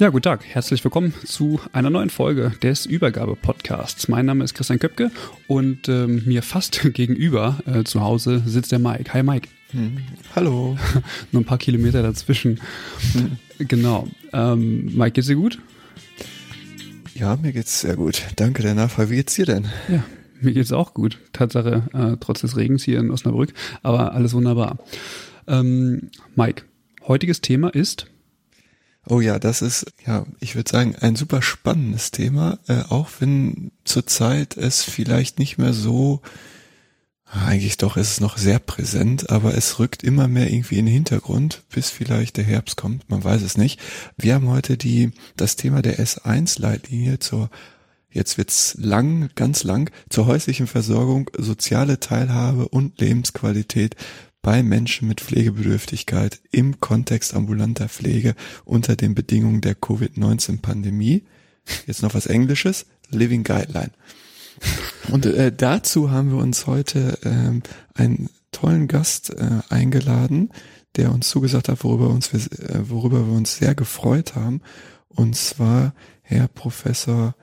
Ja, guten Tag. Herzlich willkommen zu einer neuen Folge des Übergabe-Podcasts. Mein Name ist Christian Köpke und ähm, mir fast gegenüber äh, zu Hause sitzt der Mike. Hi Mike. Hm. Hallo. Nur ein paar Kilometer dazwischen. Hm. Genau. Ähm, Mike, geht's dir gut? Ja, mir geht's sehr gut. Danke der Nachfrage. Wie geht's dir denn? Ja, mir geht's auch gut. Tatsache, äh, trotz des Regens hier in Osnabrück, aber alles wunderbar. Ähm, Mike, heutiges Thema ist Oh ja, das ist, ja, ich würde sagen, ein super spannendes Thema, äh, auch wenn zurzeit es vielleicht nicht mehr so, eigentlich doch ist es noch sehr präsent, aber es rückt immer mehr irgendwie in den Hintergrund, bis vielleicht der Herbst kommt, man weiß es nicht. Wir haben heute die, das Thema der S1-Leitlinie zur Jetzt wird's lang, ganz lang, zur häuslichen Versorgung, soziale Teilhabe und Lebensqualität bei Menschen mit Pflegebedürftigkeit im Kontext ambulanter Pflege unter den Bedingungen der Covid-19-Pandemie. Jetzt noch was Englisches, Living Guideline. Und äh, dazu haben wir uns heute ähm, einen tollen Gast äh, eingeladen, der uns zugesagt hat, worüber, uns, äh, worüber wir uns sehr gefreut haben. Und zwar Herr Professor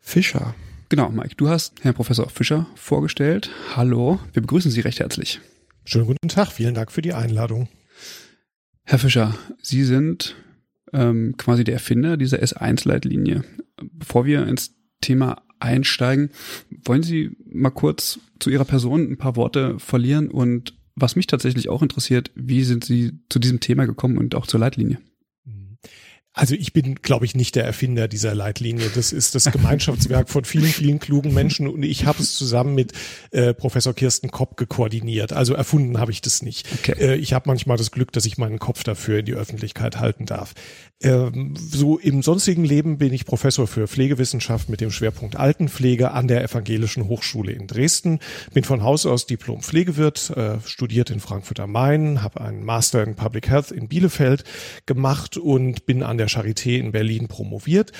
Fischer. Genau, Mike, du hast Herrn Professor Fischer vorgestellt. Hallo, wir begrüßen Sie recht herzlich. Schönen guten Tag, vielen Dank für die Einladung. Herr Fischer, Sie sind ähm, quasi der Erfinder dieser S1-Leitlinie. Bevor wir ins Thema einsteigen, wollen Sie mal kurz zu Ihrer Person ein paar Worte verlieren und was mich tatsächlich auch interessiert, wie sind Sie zu diesem Thema gekommen und auch zur Leitlinie? Also ich bin, glaube ich, nicht der Erfinder dieser Leitlinie. Das ist das Gemeinschaftswerk von vielen, vielen klugen Menschen und ich habe es zusammen mit äh, Professor Kirsten Kopp gekoordiniert. Also erfunden habe ich das nicht. Okay. Äh, ich habe manchmal das Glück, dass ich meinen Kopf dafür in die Öffentlichkeit halten darf. Ähm, so im sonstigen Leben bin ich Professor für Pflegewissenschaft mit dem Schwerpunkt Altenpflege an der Evangelischen Hochschule in Dresden. Bin von Haus aus Diplom-Pflegewirт, äh, studiert in Frankfurt am Main, habe einen Master in Public Health in Bielefeld gemacht und bin an der Charité in Berlin promoviert.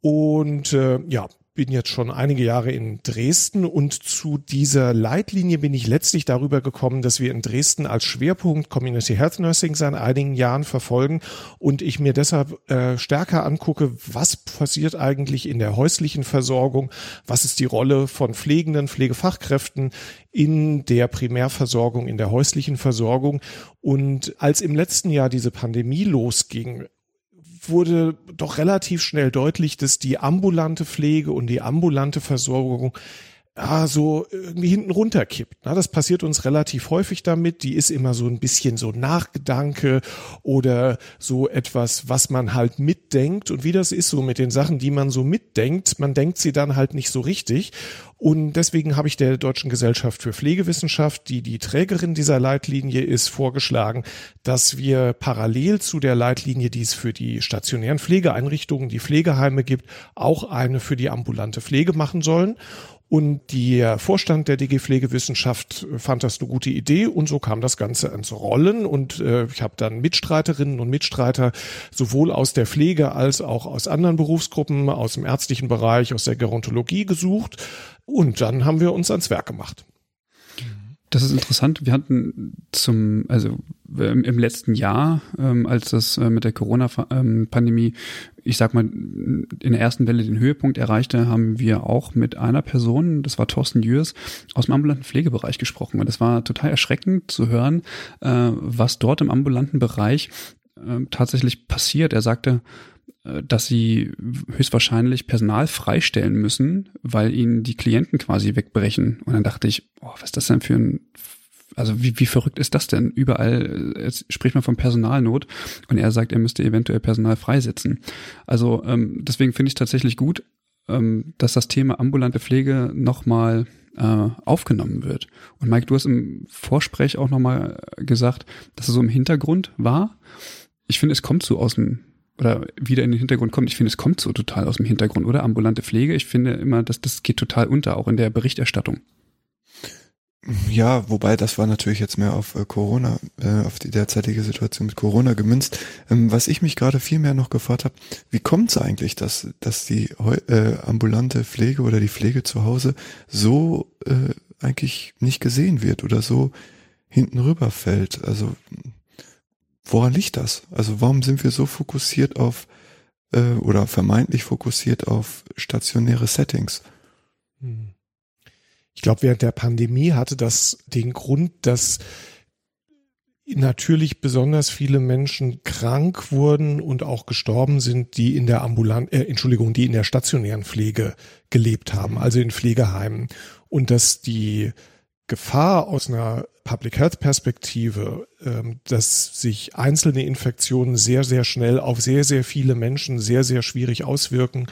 Und äh, ja, bin jetzt schon einige Jahre in Dresden und zu dieser Leitlinie bin ich letztlich darüber gekommen, dass wir in Dresden als Schwerpunkt Community Health Nursing seit einigen Jahren verfolgen und ich mir deshalb äh, stärker angucke, was passiert eigentlich in der häuslichen Versorgung, was ist die Rolle von Pflegenden, Pflegefachkräften in der Primärversorgung, in der häuslichen Versorgung. Und als im letzten Jahr diese Pandemie losging, wurde doch relativ schnell deutlich, dass die ambulante Pflege und die ambulante Versorgung ja, so irgendwie hinten runterkippt. Na, das passiert uns relativ häufig damit. Die ist immer so ein bisschen so Nachgedanke oder so etwas, was man halt mitdenkt. Und wie das ist so mit den Sachen, die man so mitdenkt, man denkt sie dann halt nicht so richtig. Und deswegen habe ich der Deutschen Gesellschaft für Pflegewissenschaft, die die Trägerin dieser Leitlinie ist, vorgeschlagen, dass wir parallel zu der Leitlinie, die es für die stationären Pflegeeinrichtungen, die Pflegeheime gibt, auch eine für die ambulante Pflege machen sollen. Und der Vorstand der DG Pflegewissenschaft fand das eine gute Idee und so kam das Ganze ins Rollen. Und äh, ich habe dann Mitstreiterinnen und Mitstreiter sowohl aus der Pflege als auch aus anderen Berufsgruppen, aus dem ärztlichen Bereich, aus der Gerontologie gesucht. Und dann haben wir uns ans Werk gemacht. Das ist interessant. Wir hatten zum, also im, im letzten Jahr, ähm, als das äh, mit der Corona-Pandemie, ich sag mal, in der ersten Welle den Höhepunkt erreichte, haben wir auch mit einer Person, das war Thorsten Jürs, aus dem ambulanten Pflegebereich gesprochen. Und es war total erschreckend zu hören, äh, was dort im ambulanten Bereich äh, tatsächlich passiert. Er sagte, äh, dass sie höchstwahrscheinlich Personal freistellen müssen, weil ihnen die Klienten quasi wegbrechen. Und dann dachte ich, oh, was ist das denn für ein, also wie, wie verrückt ist das denn? Überall äh, spricht man von Personalnot und er sagt, er müsste eventuell Personal freisetzen. Also ähm, deswegen finde ich tatsächlich gut, ähm, dass das Thema ambulante Pflege nochmal äh, aufgenommen wird. Und Mike, du hast im Vorsprech auch nochmal gesagt, dass es so im Hintergrund war. Ich finde, es kommt so aus dem oder wieder in den Hintergrund kommt. Ich finde, es kommt so total aus dem Hintergrund, oder? Ambulante Pflege. Ich finde immer, dass das geht total unter, auch in der Berichterstattung. Ja, wobei das war natürlich jetzt mehr auf äh, Corona, äh, auf die derzeitige Situation mit Corona gemünzt. Ähm, was ich mich gerade viel mehr noch gefragt habe, wie kommt es eigentlich, dass, dass die äh, ambulante Pflege oder die Pflege zu Hause so äh, eigentlich nicht gesehen wird oder so hinten rüberfällt? Also woran liegt das? Also warum sind wir so fokussiert auf äh, oder vermeintlich fokussiert auf stationäre Settings? Hm. Ich glaube, während der Pandemie hatte das den Grund, dass natürlich besonders viele Menschen krank wurden und auch gestorben sind, die in der ambulant, äh, Entschuldigung, die in der stationären Pflege gelebt haben, also in Pflegeheimen. Und dass die Gefahr aus einer Public Health Perspektive, ähm, dass sich einzelne Infektionen sehr, sehr schnell auf sehr, sehr viele Menschen sehr, sehr schwierig auswirken,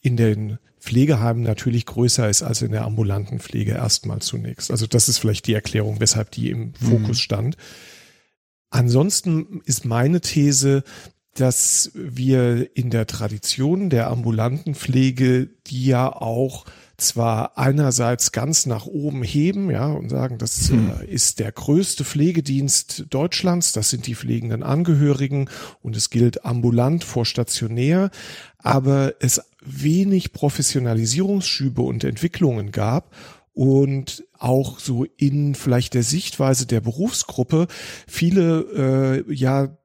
in den Pflegeheimen natürlich größer ist als in der ambulanten Pflege erstmal zunächst. Also das ist vielleicht die Erklärung, weshalb die im Fokus mhm. stand. Ansonsten ist meine These, dass wir in der Tradition der ambulanten Pflege, die ja auch zwar einerseits ganz nach oben heben, ja, und sagen, das äh, ist der größte Pflegedienst Deutschlands, das sind die pflegenden Angehörigen und es gilt ambulant vor stationär, aber es wenig Professionalisierungsschübe und Entwicklungen gab und auch so in vielleicht der Sichtweise der Berufsgruppe viele äh, ja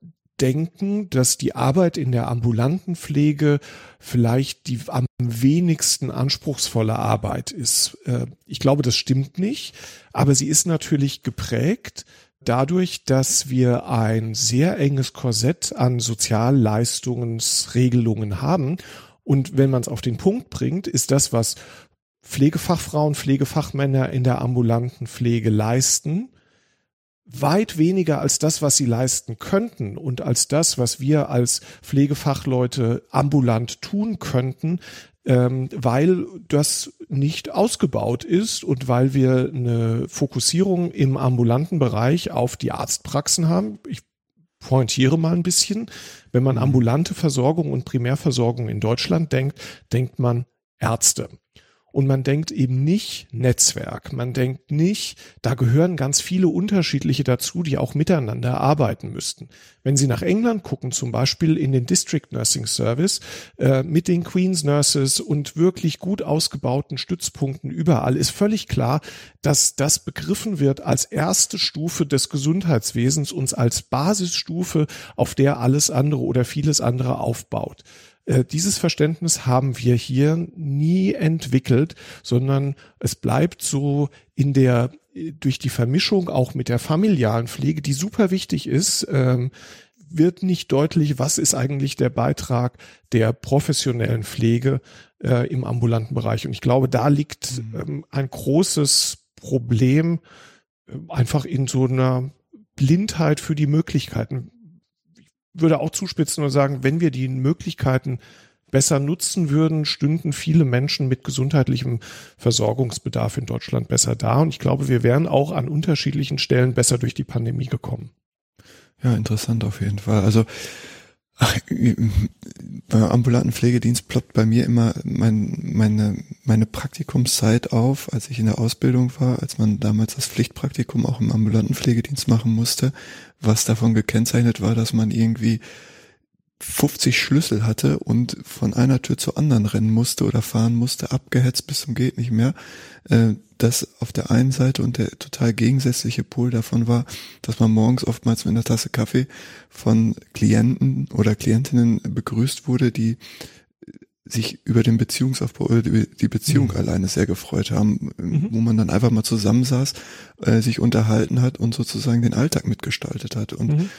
denken, dass die Arbeit in der ambulanten Pflege vielleicht die am wenigsten anspruchsvolle Arbeit ist. Äh, ich glaube, das stimmt nicht, aber sie ist natürlich geprägt dadurch, dass wir ein sehr enges Korsett an Sozialleistungsregelungen haben. Und wenn man es auf den Punkt bringt, ist das, was Pflegefachfrauen, Pflegefachmänner in der ambulanten Pflege leisten, weit weniger als das, was sie leisten könnten und als das, was wir als Pflegefachleute ambulant tun könnten, ähm, weil das nicht ausgebaut ist und weil wir eine Fokussierung im ambulanten Bereich auf die Arztpraxen haben. Ich pointiere mal ein bisschen. Wenn man mhm. ambulante Versorgung und Primärversorgung in Deutschland denkt, denkt man Ärzte. Und man denkt eben nicht Netzwerk. Man denkt nicht, da gehören ganz viele unterschiedliche dazu, die auch miteinander arbeiten müssten. Wenn Sie nach England gucken, zum Beispiel in den District Nursing Service äh, mit den Queen's Nurses und wirklich gut ausgebauten Stützpunkten überall, ist völlig klar, dass das begriffen wird als erste Stufe des Gesundheitswesens und als Basisstufe, auf der alles andere oder vieles andere aufbaut. Äh, dieses Verständnis haben wir hier nie entwickelt, sondern es bleibt so in der durch die Vermischung auch mit der familialen Pflege, die super wichtig ist, ähm, wird nicht deutlich, was ist eigentlich der Beitrag der professionellen Pflege äh, im ambulanten Bereich. Und ich glaube, da liegt mhm. ähm, ein großes Problem äh, einfach in so einer Blindheit für die Möglichkeiten würde auch zuspitzen und sagen, wenn wir die Möglichkeiten besser nutzen würden, stünden viele Menschen mit gesundheitlichem Versorgungsbedarf in Deutschland besser da. Und ich glaube, wir wären auch an unterschiedlichen Stellen besser durch die Pandemie gekommen. Ja, interessant auf jeden Fall. Also Ach, beim ambulanten Pflegedienst ploppt bei mir immer mein, meine, meine Praktikumszeit auf, als ich in der Ausbildung war, als man damals das Pflichtpraktikum auch im ambulanten Pflegedienst machen musste, was davon gekennzeichnet war, dass man irgendwie 50 Schlüssel hatte und von einer Tür zur anderen rennen musste oder fahren musste, abgehetzt bis zum geht nicht mehr. Äh, das auf der einen Seite und der total gegensätzliche Pol davon war, dass man morgens oftmals mit einer Tasse Kaffee von Klienten oder Klientinnen begrüßt wurde, die sich über den Beziehungsaufbau oder die Beziehung mhm. alleine sehr gefreut haben, mhm. wo man dann einfach mal zusammensaß, äh, sich unterhalten hat und sozusagen den Alltag mitgestaltet hat. Und mhm.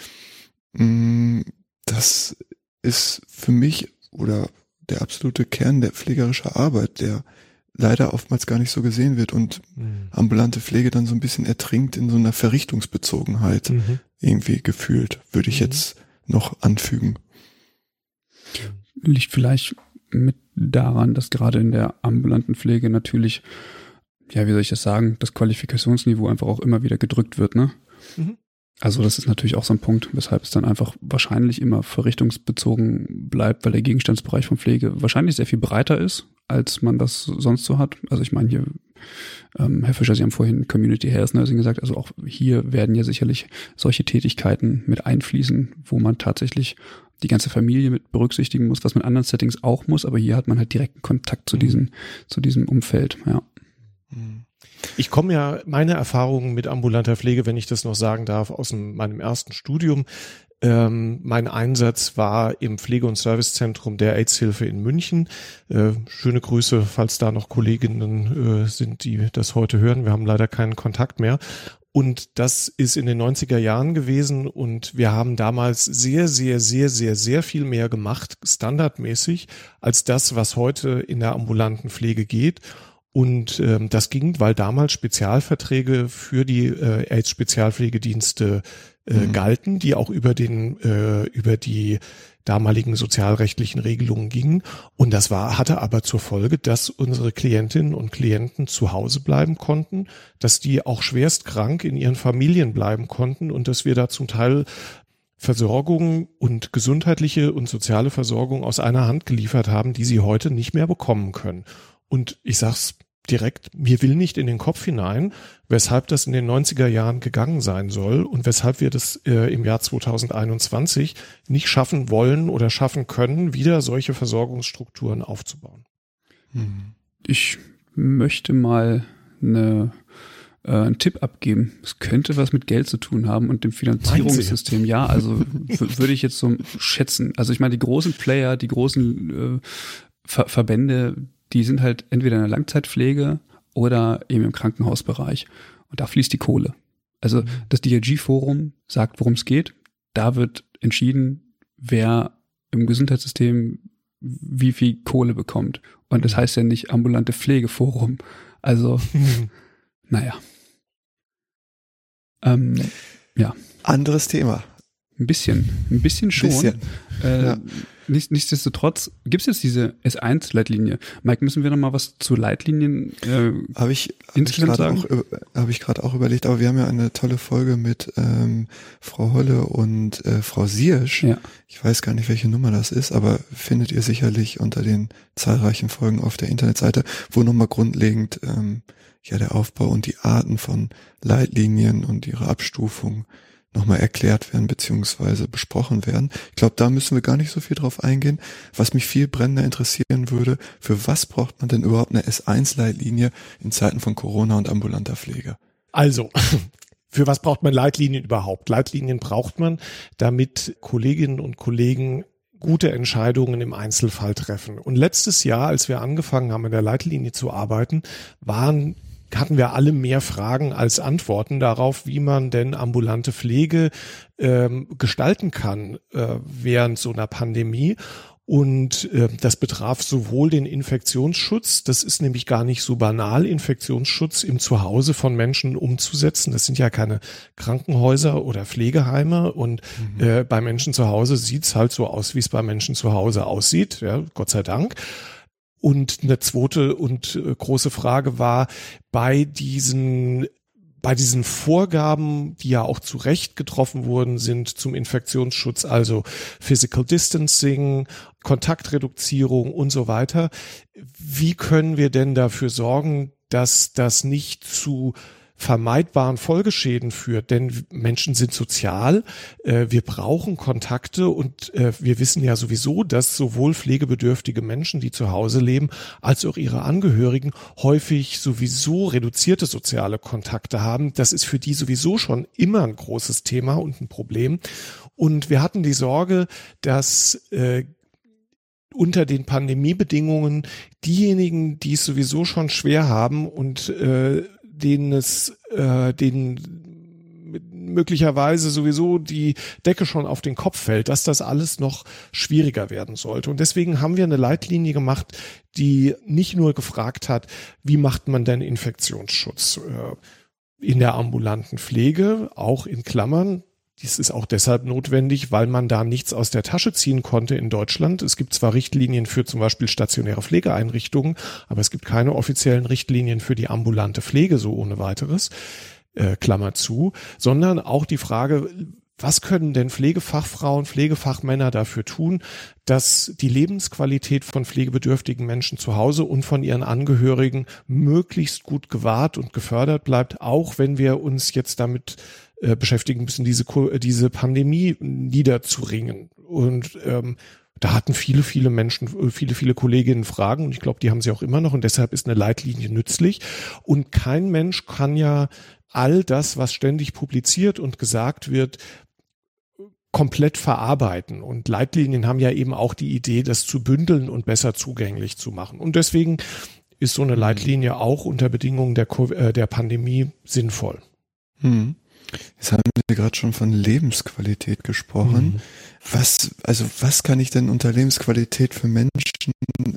mh, mm, das ist für mich oder der absolute Kern der pflegerische Arbeit, der leider oftmals gar nicht so gesehen wird und mhm. ambulante Pflege dann so ein bisschen ertrinkt in so einer Verrichtungsbezogenheit mhm. irgendwie gefühlt, würde ich mhm. jetzt noch anfügen. Liegt vielleicht mit daran, dass gerade in der ambulanten Pflege natürlich, ja, wie soll ich das sagen, das Qualifikationsniveau einfach auch immer wieder gedrückt wird, ne? Mhm. Also das ist natürlich auch so ein Punkt, weshalb es dann einfach wahrscheinlich immer verrichtungsbezogen bleibt, weil der Gegenstandsbereich von Pflege wahrscheinlich sehr viel breiter ist, als man das sonst so hat. Also ich meine hier, ähm, Herr Fischer, Sie haben vorhin Community Health Nursing gesagt, also auch hier werden ja sicherlich solche Tätigkeiten mit einfließen, wo man tatsächlich die ganze Familie mit berücksichtigen muss, was man in anderen Settings auch muss, aber hier hat man halt direkten Kontakt zu diesem, zu diesem Umfeld, ja. Ich komme ja, meine Erfahrungen mit ambulanter Pflege, wenn ich das noch sagen darf, aus meinem ersten Studium. Ähm, mein Einsatz war im Pflege- und Servicezentrum der AIDS-Hilfe in München. Äh, schöne Grüße, falls da noch Kolleginnen äh, sind, die das heute hören. Wir haben leider keinen Kontakt mehr. Und das ist in den 90er Jahren gewesen und wir haben damals sehr, sehr, sehr, sehr, sehr viel mehr gemacht, standardmäßig, als das, was heute in der ambulanten Pflege geht. Und ähm, das ging, weil damals Spezialverträge für die äh, AIDS-Spezialpflegedienste äh, mhm. galten, die auch über den äh, über die damaligen sozialrechtlichen Regelungen gingen. Und das war, hatte aber zur Folge, dass unsere Klientinnen und Klienten zu Hause bleiben konnten, dass die auch schwerst krank in ihren Familien bleiben konnten und dass wir da zum Teil Versorgung und gesundheitliche und soziale Versorgung aus einer Hand geliefert haben, die sie heute nicht mehr bekommen können. Und ich sag's direkt, mir will nicht in den Kopf hinein, weshalb das in den 90er Jahren gegangen sein soll und weshalb wir das äh, im Jahr 2021 nicht schaffen wollen oder schaffen können, wieder solche Versorgungsstrukturen aufzubauen. Hm. Ich möchte mal eine, äh, einen Tipp abgeben. Es könnte was mit Geld zu tun haben und dem Finanzierungssystem. Ja, also würde ich jetzt so schätzen. Also ich meine, die großen Player, die großen äh, Ver Verbände, die sind halt entweder in der Langzeitpflege oder eben im Krankenhausbereich. Und da fließt die Kohle. Also mhm. das DRG-Forum sagt, worum es geht. Da wird entschieden, wer im Gesundheitssystem wie viel Kohle bekommt. Und das heißt ja nicht ambulante Pflegeforum. Also, naja. Ähm, ja. Anderes Thema. Ein bisschen, ein bisschen schon. Bisschen. Äh, ja. Nicht, nichtsdestotrotz gibt es jetzt diese S1-Leitlinie. Mike, müssen wir noch mal was zu Leitlinien äh, habe ich, hab insgesamt sagen? Habe ich gerade auch überlegt, aber wir haben ja eine tolle Folge mit ähm, Frau Holle und äh, Frau Siersch. Ja. Ich weiß gar nicht, welche Nummer das ist, aber findet ihr sicherlich unter den zahlreichen Folgen auf der Internetseite, wo nochmal grundlegend ähm, ja der Aufbau und die Arten von Leitlinien und ihre Abstufung nochmal erklärt werden beziehungsweise besprochen werden. Ich glaube, da müssen wir gar nicht so viel drauf eingehen. Was mich viel brennender interessieren würde, für was braucht man denn überhaupt eine S1-Leitlinie in Zeiten von Corona und ambulanter Pflege? Also, für was braucht man Leitlinien überhaupt? Leitlinien braucht man, damit Kolleginnen und Kollegen gute Entscheidungen im Einzelfall treffen. Und letztes Jahr, als wir angefangen haben, in der Leitlinie zu arbeiten, waren hatten wir alle mehr Fragen als Antworten darauf, wie man denn ambulante Pflege ähm, gestalten kann äh, während so einer Pandemie. Und äh, das betraf sowohl den Infektionsschutz, das ist nämlich gar nicht so banal, Infektionsschutz im Zuhause von Menschen umzusetzen. Das sind ja keine Krankenhäuser oder Pflegeheime. Und mhm. äh, bei Menschen zu Hause sieht's halt so aus, wie es bei Menschen zu Hause aussieht, ja, Gott sei Dank. Und eine zweite und äh, große Frage war bei diesen bei diesen Vorgaben, die ja auch zu Recht getroffen worden sind zum Infektionsschutz, also Physical Distancing, Kontaktreduzierung und so weiter. Wie können wir denn dafür sorgen, dass das nicht zu vermeidbaren Folgeschäden führt. Denn Menschen sind sozial, äh, wir brauchen Kontakte und äh, wir wissen ja sowieso, dass sowohl pflegebedürftige Menschen, die zu Hause leben, als auch ihre Angehörigen häufig sowieso reduzierte soziale Kontakte haben. Das ist für die sowieso schon immer ein großes Thema und ein Problem. Und wir hatten die Sorge, dass äh, unter den Pandemiebedingungen diejenigen, die es sowieso schon schwer haben und äh, denen es, äh, denen möglicherweise sowieso die Decke schon auf den Kopf fällt, dass das alles noch schwieriger werden sollte. Und deswegen haben wir eine Leitlinie gemacht, die nicht nur gefragt hat, wie macht man denn Infektionsschutz äh, in der ambulanten Pflege, auch in Klammern, dies ist auch deshalb notwendig, weil man da nichts aus der Tasche ziehen konnte in Deutschland. Es gibt zwar Richtlinien für zum Beispiel stationäre Pflegeeinrichtungen, aber es gibt keine offiziellen Richtlinien für die ambulante Pflege so ohne weiteres, äh, Klammer zu, sondern auch die Frage, was können denn Pflegefachfrauen, Pflegefachmänner dafür tun, dass die Lebensqualität von pflegebedürftigen Menschen zu Hause und von ihren Angehörigen möglichst gut gewahrt und gefördert bleibt, auch wenn wir uns jetzt damit äh, beschäftigen müssen, diese, äh, diese Pandemie niederzuringen. Und ähm, da hatten viele, viele Menschen, äh, viele, viele Kolleginnen Fragen und ich glaube, die haben sie auch immer noch und deshalb ist eine Leitlinie nützlich. Und kein Mensch kann ja all das, was ständig publiziert und gesagt wird, komplett verarbeiten. Und Leitlinien haben ja eben auch die Idee, das zu bündeln und besser zugänglich zu machen. Und deswegen ist so eine mhm. Leitlinie auch unter Bedingungen der, der Pandemie sinnvoll. Hm. Jetzt haben Sie gerade schon von Lebensqualität gesprochen. Mhm. Was, also was kann ich denn unter Lebensqualität für Menschen,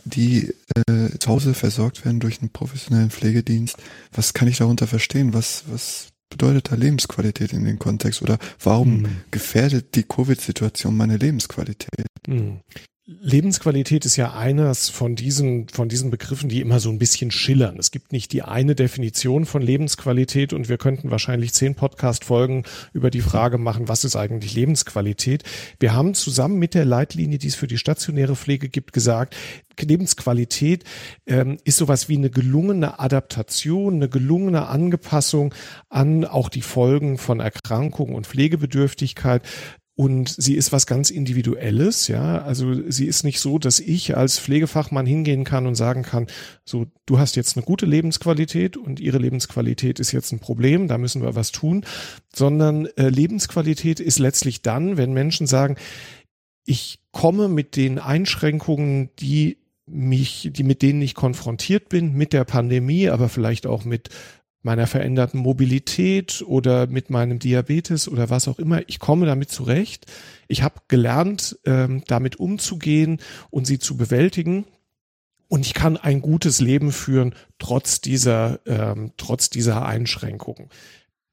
die äh, zu Hause versorgt werden durch einen professionellen Pflegedienst, was kann ich darunter verstehen? Was, was bedeutet da Lebensqualität in dem Kontext? Oder warum mhm. gefährdet die Covid-Situation meine Lebensqualität? Mhm. Lebensqualität ist ja eines von diesen, von diesen Begriffen, die immer so ein bisschen schillern. Es gibt nicht die eine Definition von Lebensqualität und wir könnten wahrscheinlich zehn Podcast-Folgen über die Frage machen, was ist eigentlich Lebensqualität? Wir haben zusammen mit der Leitlinie, die es für die stationäre Pflege gibt, gesagt, Lebensqualität ähm, ist sowas wie eine gelungene Adaptation, eine gelungene Angepassung an auch die Folgen von Erkrankung und Pflegebedürftigkeit und sie ist was ganz Individuelles, ja. Also sie ist nicht so, dass ich als Pflegefachmann hingehen kann und sagen kann, so, du hast jetzt eine gute Lebensqualität und ihre Lebensqualität ist jetzt ein Problem, da müssen wir was tun. Sondern äh, Lebensqualität ist letztlich dann, wenn Menschen sagen, ich komme mit den Einschränkungen, die mich, die mit denen ich konfrontiert bin, mit der Pandemie, aber vielleicht auch mit meiner veränderten Mobilität oder mit meinem Diabetes oder was auch immer. Ich komme damit zurecht. Ich habe gelernt, ähm, damit umzugehen und sie zu bewältigen. Und ich kann ein gutes Leben führen, trotz dieser, ähm, trotz dieser Einschränkungen.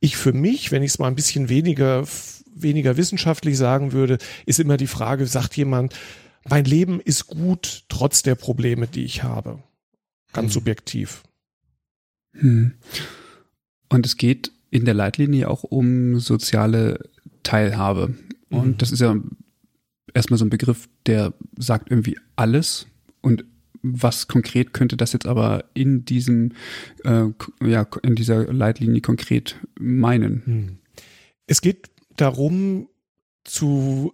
Ich für mich, wenn ich es mal ein bisschen weniger, weniger wissenschaftlich sagen würde, ist immer die Frage, sagt jemand, mein Leben ist gut, trotz der Probleme, die ich habe. Ganz hm. subjektiv. Hm. Und es geht in der Leitlinie auch um soziale Teilhabe. Und mhm. das ist ja erstmal so ein Begriff, der sagt irgendwie alles. Und was konkret könnte das jetzt aber in diesem, äh, ja, in dieser Leitlinie konkret meinen? Mhm. Es geht darum, zu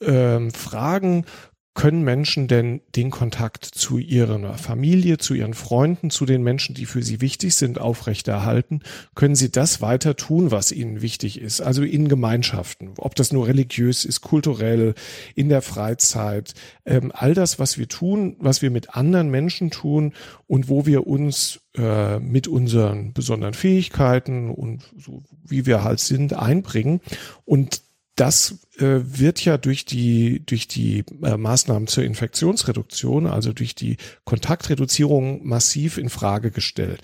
ähm, fragen, können Menschen denn den Kontakt zu ihrer Familie, zu ihren Freunden, zu den Menschen, die für sie wichtig sind, aufrechterhalten? Können sie das weiter tun, was ihnen wichtig ist? Also in Gemeinschaften, ob das nur religiös ist, kulturell, in der Freizeit, ähm, all das, was wir tun, was wir mit anderen Menschen tun und wo wir uns äh, mit unseren besonderen Fähigkeiten und so wie wir halt sind einbringen und das äh, wird ja durch die, durch die äh, Maßnahmen zur Infektionsreduktion, also durch die Kontaktreduzierung massiv in Frage gestellt.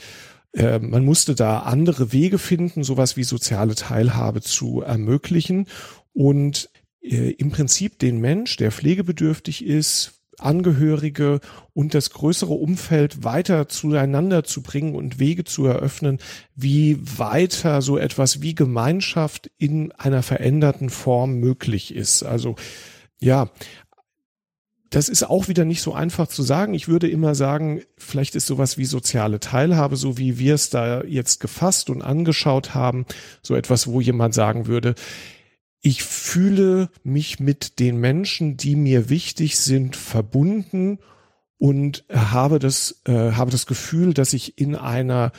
Äh, man musste da andere Wege finden, sowas wie soziale Teilhabe zu ermöglichen und äh, im Prinzip den Mensch, der pflegebedürftig ist, Angehörige und das größere Umfeld weiter zueinander zu bringen und Wege zu eröffnen, wie weiter so etwas wie Gemeinschaft in einer veränderten Form möglich ist. Also ja, das ist auch wieder nicht so einfach zu sagen. Ich würde immer sagen, vielleicht ist sowas wie soziale Teilhabe, so wie wir es da jetzt gefasst und angeschaut haben, so etwas, wo jemand sagen würde, ich fühle mich mit den Menschen, die mir wichtig sind, verbunden und habe das, äh, habe das Gefühl, dass ich in einer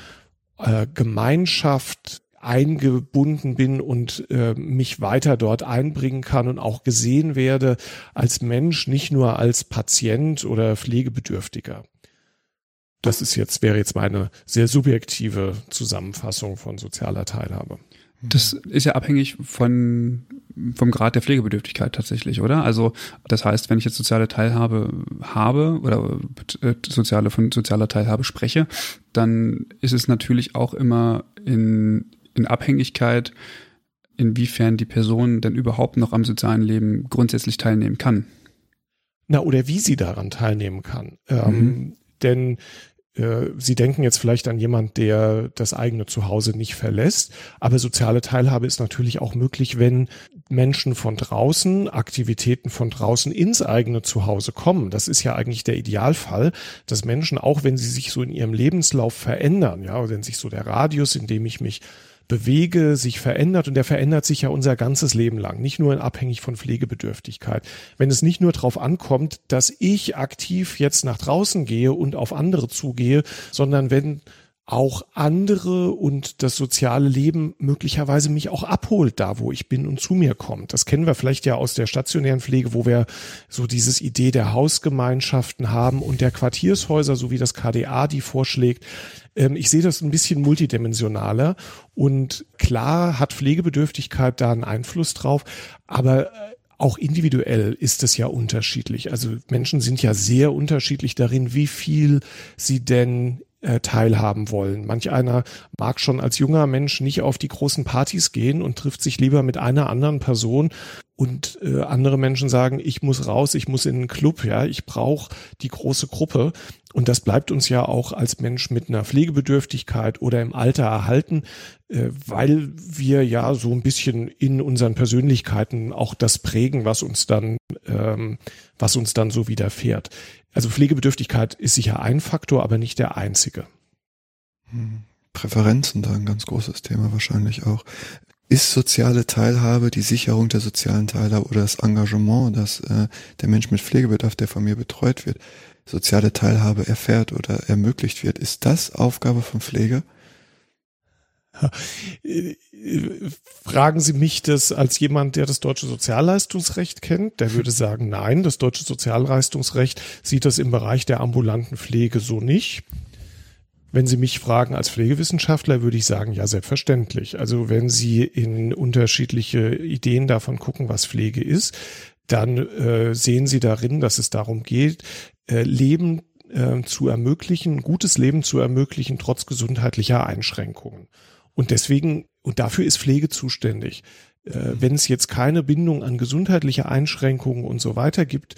äh, Gemeinschaft eingebunden bin und äh, mich weiter dort einbringen kann und auch gesehen werde als Mensch, nicht nur als Patient oder Pflegebedürftiger. Das ist jetzt, wäre jetzt meine sehr subjektive Zusammenfassung von sozialer Teilhabe. Das ist ja abhängig von vom Grad der Pflegebedürftigkeit tatsächlich, oder? Also das heißt, wenn ich jetzt soziale Teilhabe habe oder äh, soziale von sozialer Teilhabe spreche, dann ist es natürlich auch immer in, in Abhängigkeit, inwiefern die Person denn überhaupt noch am sozialen Leben grundsätzlich teilnehmen kann. Na, oder wie sie daran teilnehmen kann. Ähm, mhm. Denn äh, Sie denken jetzt vielleicht an jemand, der das eigene Zuhause nicht verlässt, aber soziale Teilhabe ist natürlich auch möglich, wenn Menschen von draußen, Aktivitäten von draußen ins eigene Zuhause kommen. Das ist ja eigentlich der Idealfall, dass Menschen, auch wenn sie sich so in ihrem Lebenslauf verändern, ja, wenn sich so der Radius, in dem ich mich bewege, sich verändert und der verändert sich ja unser ganzes Leben lang, nicht nur abhängig von Pflegebedürftigkeit. Wenn es nicht nur darauf ankommt, dass ich aktiv jetzt nach draußen gehe und auf andere zugehe, sondern wenn auch andere und das soziale Leben möglicherweise mich auch abholt, da wo ich bin und zu mir kommt. Das kennen wir vielleicht ja aus der stationären Pflege, wo wir so dieses Idee der Hausgemeinschaften haben und der Quartiershäuser, so wie das KDA die vorschlägt. Ähm, ich sehe das ein bisschen multidimensionaler und klar hat Pflegebedürftigkeit da einen Einfluss drauf, aber äh, auch individuell ist es ja unterschiedlich. Also Menschen sind ja sehr unterschiedlich darin, wie viel sie denn äh, teilhaben wollen. Manch einer mag schon als junger Mensch nicht auf die großen Partys gehen und trifft sich lieber mit einer anderen Person und äh, andere Menschen sagen, ich muss raus, ich muss in einen Club, ja, ich brauche die große Gruppe und das bleibt uns ja auch als Mensch mit einer Pflegebedürftigkeit oder im Alter erhalten, äh, weil wir ja so ein bisschen in unseren Persönlichkeiten auch das prägen, was uns dann, ähm, was uns dann so widerfährt. Also Pflegebedürftigkeit ist sicher ein Faktor, aber nicht der einzige. Hm. Präferenzen da ein ganz großes Thema wahrscheinlich auch. Ist soziale Teilhabe die Sicherung der sozialen Teilhabe oder das Engagement, dass äh, der Mensch mit Pflegebedarf, der von mir betreut wird, soziale Teilhabe erfährt oder ermöglicht wird, ist das Aufgabe von Pflege? Fragen Sie mich das als jemand, der das deutsche Sozialleistungsrecht kennt? Der würde sagen, nein, das deutsche Sozialleistungsrecht sieht das im Bereich der ambulanten Pflege so nicht. Wenn Sie mich fragen als Pflegewissenschaftler, würde ich sagen, ja, selbstverständlich. Also wenn Sie in unterschiedliche Ideen davon gucken, was Pflege ist, dann äh, sehen Sie darin, dass es darum geht, äh, Leben äh, zu ermöglichen, gutes Leben zu ermöglichen, trotz gesundheitlicher Einschränkungen. Und deswegen, und dafür ist Pflege zuständig. Äh, wenn es jetzt keine Bindung an gesundheitliche Einschränkungen und so weiter gibt,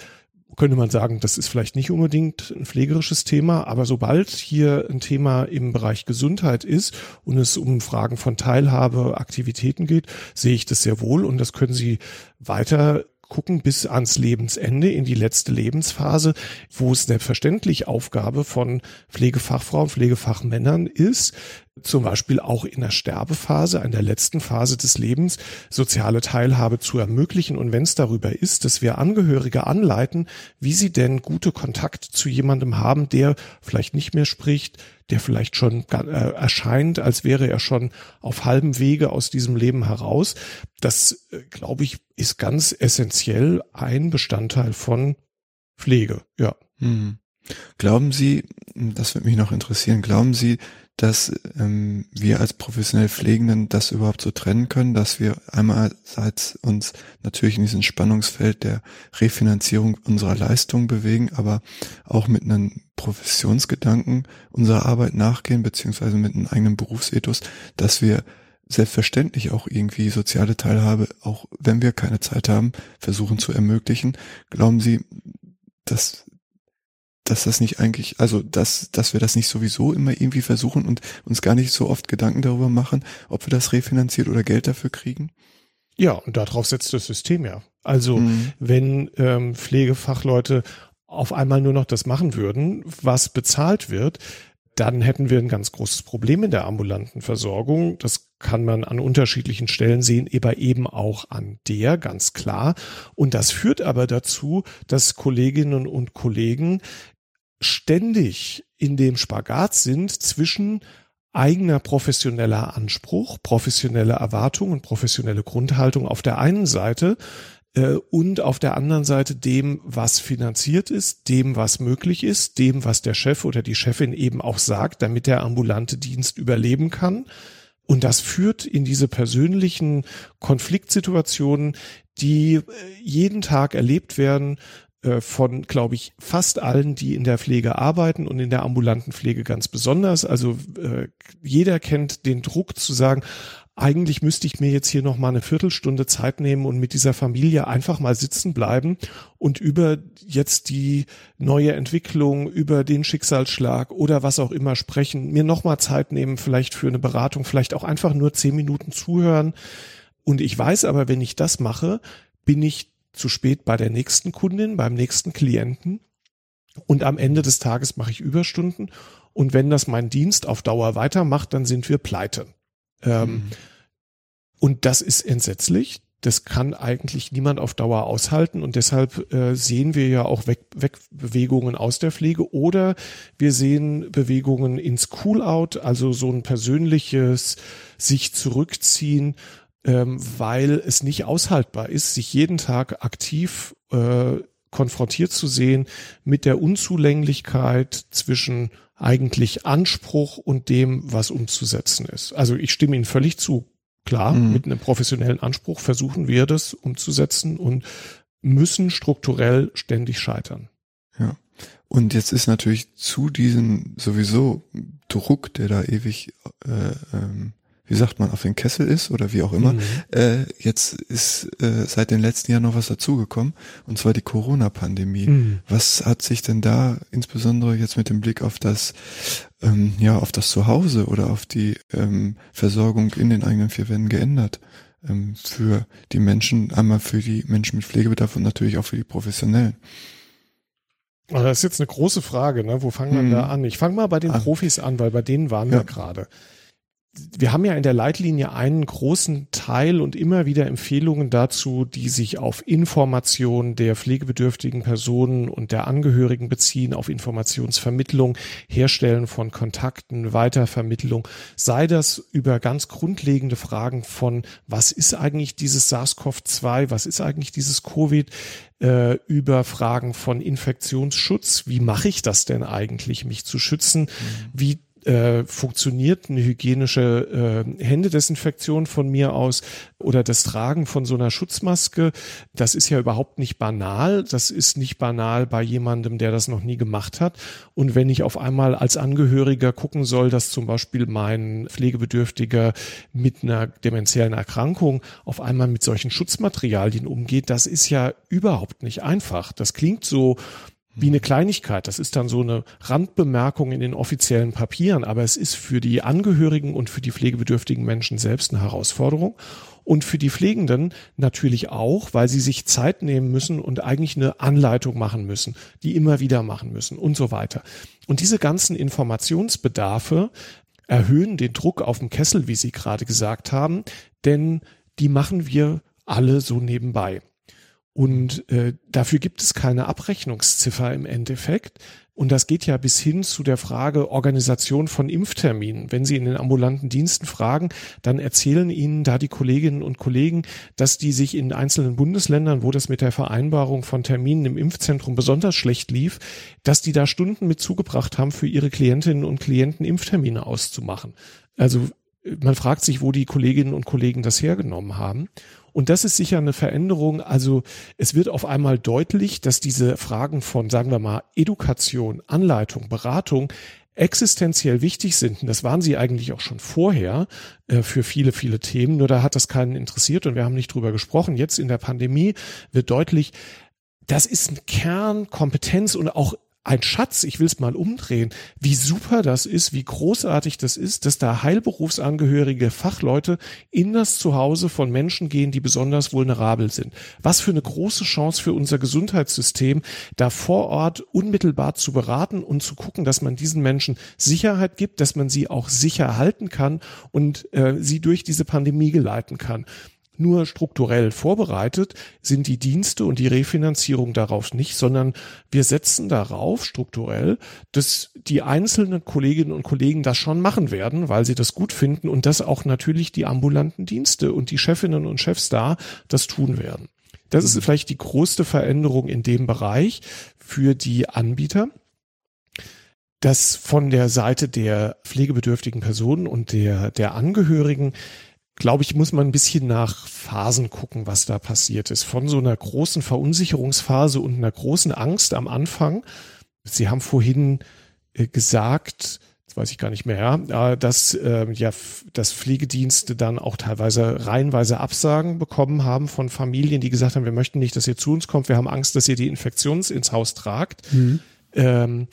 könnte man sagen, das ist vielleicht nicht unbedingt ein pflegerisches Thema, aber sobald hier ein Thema im Bereich Gesundheit ist und es um Fragen von Teilhabe, Aktivitäten geht, sehe ich das sehr wohl und das können Sie weiter gucken bis ans Lebensende, in die letzte Lebensphase, wo es selbstverständlich Aufgabe von Pflegefachfrauen, Pflegefachmännern ist, zum Beispiel auch in der Sterbephase, in der letzten Phase des Lebens, soziale Teilhabe zu ermöglichen. Und wenn es darüber ist, dass wir Angehörige anleiten, wie sie denn gute Kontakte zu jemandem haben, der vielleicht nicht mehr spricht, der vielleicht schon äh, erscheint, als wäre er schon auf halbem Wege aus diesem Leben heraus. Das, äh, glaube ich, ist ganz essentiell ein Bestandteil von Pflege, ja. Hm. Glauben Sie, das würde mich noch interessieren, glauben Sie, dass ähm, wir als professionell Pflegenden das überhaupt so trennen können, dass wir einerseits uns natürlich in diesem Spannungsfeld der Refinanzierung unserer Leistung bewegen, aber auch mit einem Professionsgedanken unserer Arbeit nachgehen, beziehungsweise mit einem eigenen Berufsethos, dass wir selbstverständlich auch irgendwie soziale Teilhabe, auch wenn wir keine Zeit haben, versuchen zu ermöglichen. Glauben Sie, dass dass das nicht eigentlich, also dass, dass wir das nicht sowieso immer irgendwie versuchen und uns gar nicht so oft Gedanken darüber machen, ob wir das refinanziert oder Geld dafür kriegen? Ja, und darauf setzt das System ja. Also mhm. wenn ähm, Pflegefachleute auf einmal nur noch das machen würden, was bezahlt wird, dann hätten wir ein ganz großes Problem in der ambulanten Versorgung. Das kann man an unterschiedlichen Stellen sehen, aber eben auch an der, ganz klar. Und das führt aber dazu, dass Kolleginnen und Kollegen ständig in dem Spagat sind zwischen eigener professioneller Anspruch, professionelle Erwartung und professionelle Grundhaltung auf der einen Seite äh, und auf der anderen Seite dem, was finanziert ist, dem, was möglich ist, dem, was der Chef oder die Chefin eben auch sagt, damit der ambulante Dienst überleben kann. Und das führt in diese persönlichen Konfliktsituationen, die äh, jeden Tag erlebt werden von, glaube ich, fast allen, die in der Pflege arbeiten und in der ambulanten Pflege ganz besonders. Also äh, jeder kennt den Druck zu sagen, eigentlich müsste ich mir jetzt hier noch mal eine Viertelstunde Zeit nehmen und mit dieser Familie einfach mal sitzen bleiben und über jetzt die neue Entwicklung, über den Schicksalsschlag oder was auch immer sprechen, mir noch mal Zeit nehmen, vielleicht für eine Beratung, vielleicht auch einfach nur zehn Minuten zuhören. Und ich weiß aber, wenn ich das mache, bin ich zu spät bei der nächsten Kundin, beim nächsten Klienten. Und am Ende des Tages mache ich Überstunden. Und wenn das mein Dienst auf Dauer weitermacht, dann sind wir pleite. Ähm, mhm. Und das ist entsetzlich. Das kann eigentlich niemand auf Dauer aushalten und deshalb äh, sehen wir ja auch Weg, Wegbewegungen aus der Pflege oder wir sehen Bewegungen ins Cool-out, also so ein persönliches sich zurückziehen, ähm, weil es nicht aushaltbar ist, sich jeden Tag aktiv äh, konfrontiert zu sehen mit der Unzulänglichkeit zwischen eigentlich Anspruch und dem, was umzusetzen ist. Also ich stimme Ihnen völlig zu. Klar, mhm. mit einem professionellen Anspruch versuchen wir das umzusetzen und müssen strukturell ständig scheitern. Ja. Und jetzt ist natürlich zu diesem sowieso Druck, der da ewig äh, ähm, wie sagt man, auf den Kessel ist oder wie auch immer. Mhm. Äh, jetzt ist äh, seit den letzten Jahren noch was dazugekommen und zwar die Corona-Pandemie. Mhm. Was hat sich denn da insbesondere jetzt mit dem Blick auf das ähm, ja auf das Zuhause oder auf die ähm, Versorgung in den eigenen vier Wänden geändert? Ähm, für die Menschen, einmal für die Menschen mit Pflegebedarf und natürlich auch für die Professionellen. Oh, das ist jetzt eine große Frage, ne? Wo fangen wir mhm. da an? Ich fange mal bei den ah. Profis an, weil bei denen waren ja. wir gerade wir haben ja in der Leitlinie einen großen Teil und immer wieder Empfehlungen dazu, die sich auf Information der pflegebedürftigen Personen und der Angehörigen beziehen, auf Informationsvermittlung, Herstellen von Kontakten, Weitervermittlung, sei das über ganz grundlegende Fragen von, was ist eigentlich dieses SARS-CoV-2, was ist eigentlich dieses Covid, äh, über Fragen von Infektionsschutz, wie mache ich das denn eigentlich, mich zu schützen, mhm. wie äh, funktioniert eine hygienische äh, Händedesinfektion von mir aus oder das Tragen von so einer Schutzmaske, das ist ja überhaupt nicht banal. Das ist nicht banal bei jemandem, der das noch nie gemacht hat. Und wenn ich auf einmal als Angehöriger gucken soll, dass zum Beispiel mein Pflegebedürftiger mit einer demenziellen Erkrankung auf einmal mit solchen Schutzmaterialien umgeht, das ist ja überhaupt nicht einfach. Das klingt so wie eine Kleinigkeit. Das ist dann so eine Randbemerkung in den offiziellen Papieren, aber es ist für die Angehörigen und für die pflegebedürftigen Menschen selbst eine Herausforderung und für die Pflegenden natürlich auch, weil sie sich Zeit nehmen müssen und eigentlich eine Anleitung machen müssen, die immer wieder machen müssen und so weiter. Und diese ganzen Informationsbedarfe erhöhen den Druck auf dem Kessel, wie Sie gerade gesagt haben, denn die machen wir alle so nebenbei. Und äh, dafür gibt es keine Abrechnungsziffer im Endeffekt. Und das geht ja bis hin zu der Frage Organisation von Impfterminen. Wenn Sie in den ambulanten Diensten fragen, dann erzählen Ihnen da die Kolleginnen und Kollegen, dass die sich in einzelnen Bundesländern, wo das mit der Vereinbarung von Terminen im Impfzentrum besonders schlecht lief, dass die da Stunden mit zugebracht haben, für ihre Klientinnen und Klienten Impftermine auszumachen. Also man fragt sich, wo die Kolleginnen und Kollegen das hergenommen haben. Und das ist sicher eine Veränderung. Also es wird auf einmal deutlich, dass diese Fragen von, sagen wir mal, Education, Anleitung, Beratung existenziell wichtig sind. Und das waren sie eigentlich auch schon vorher äh, für viele, viele Themen. Nur da hat das keinen interessiert und wir haben nicht drüber gesprochen. Jetzt in der Pandemie wird deutlich, das ist ein Kern, Kompetenz und auch ein Schatz, ich will es mal umdrehen, wie super das ist, wie großartig das ist, dass da heilberufsangehörige Fachleute in das Zuhause von Menschen gehen, die besonders vulnerabel sind. Was für eine große Chance für unser Gesundheitssystem, da vor Ort unmittelbar zu beraten und zu gucken, dass man diesen Menschen Sicherheit gibt, dass man sie auch sicher halten kann und äh, sie durch diese Pandemie geleiten kann nur strukturell vorbereitet sind die Dienste und die Refinanzierung darauf nicht, sondern wir setzen darauf strukturell, dass die einzelnen Kolleginnen und Kollegen das schon machen werden, weil sie das gut finden und dass auch natürlich die ambulanten Dienste und die Chefinnen und Chefs da das tun werden. Das ist vielleicht die größte Veränderung in dem Bereich für die Anbieter. dass von der Seite der pflegebedürftigen Personen und der, der Angehörigen, glaube ich, muss man ein bisschen nach Phasen gucken, was da passiert ist. Von so einer großen Verunsicherungsphase und einer großen Angst am Anfang. Sie haben vorhin äh, gesagt, das weiß ich gar nicht mehr, ja, dass äh, ja dass Pflegedienste dann auch teilweise reihenweise Absagen bekommen haben von Familien, die gesagt haben, wir möchten nicht, dass ihr zu uns kommt, wir haben Angst, dass ihr die Infektions ins Haus tragt. Mhm. Ähm,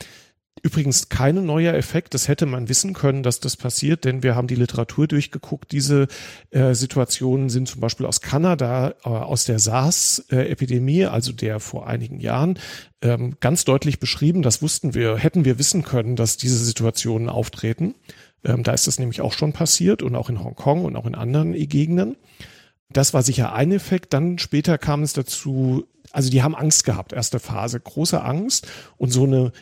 Übrigens keine neuer Effekt, das hätte man wissen können, dass das passiert, denn wir haben die Literatur durchgeguckt. Diese äh, Situationen sind zum Beispiel aus Kanada, äh, aus der SARS-Epidemie, also der vor einigen Jahren, ähm, ganz deutlich beschrieben. Das wussten wir, hätten wir wissen können, dass diese Situationen auftreten. Ähm, da ist das nämlich auch schon passiert und auch in Hongkong und auch in anderen Gegenden. Das war sicher ein Effekt. Dann später kam es dazu, also die haben Angst gehabt, erste Phase, große Angst und so eine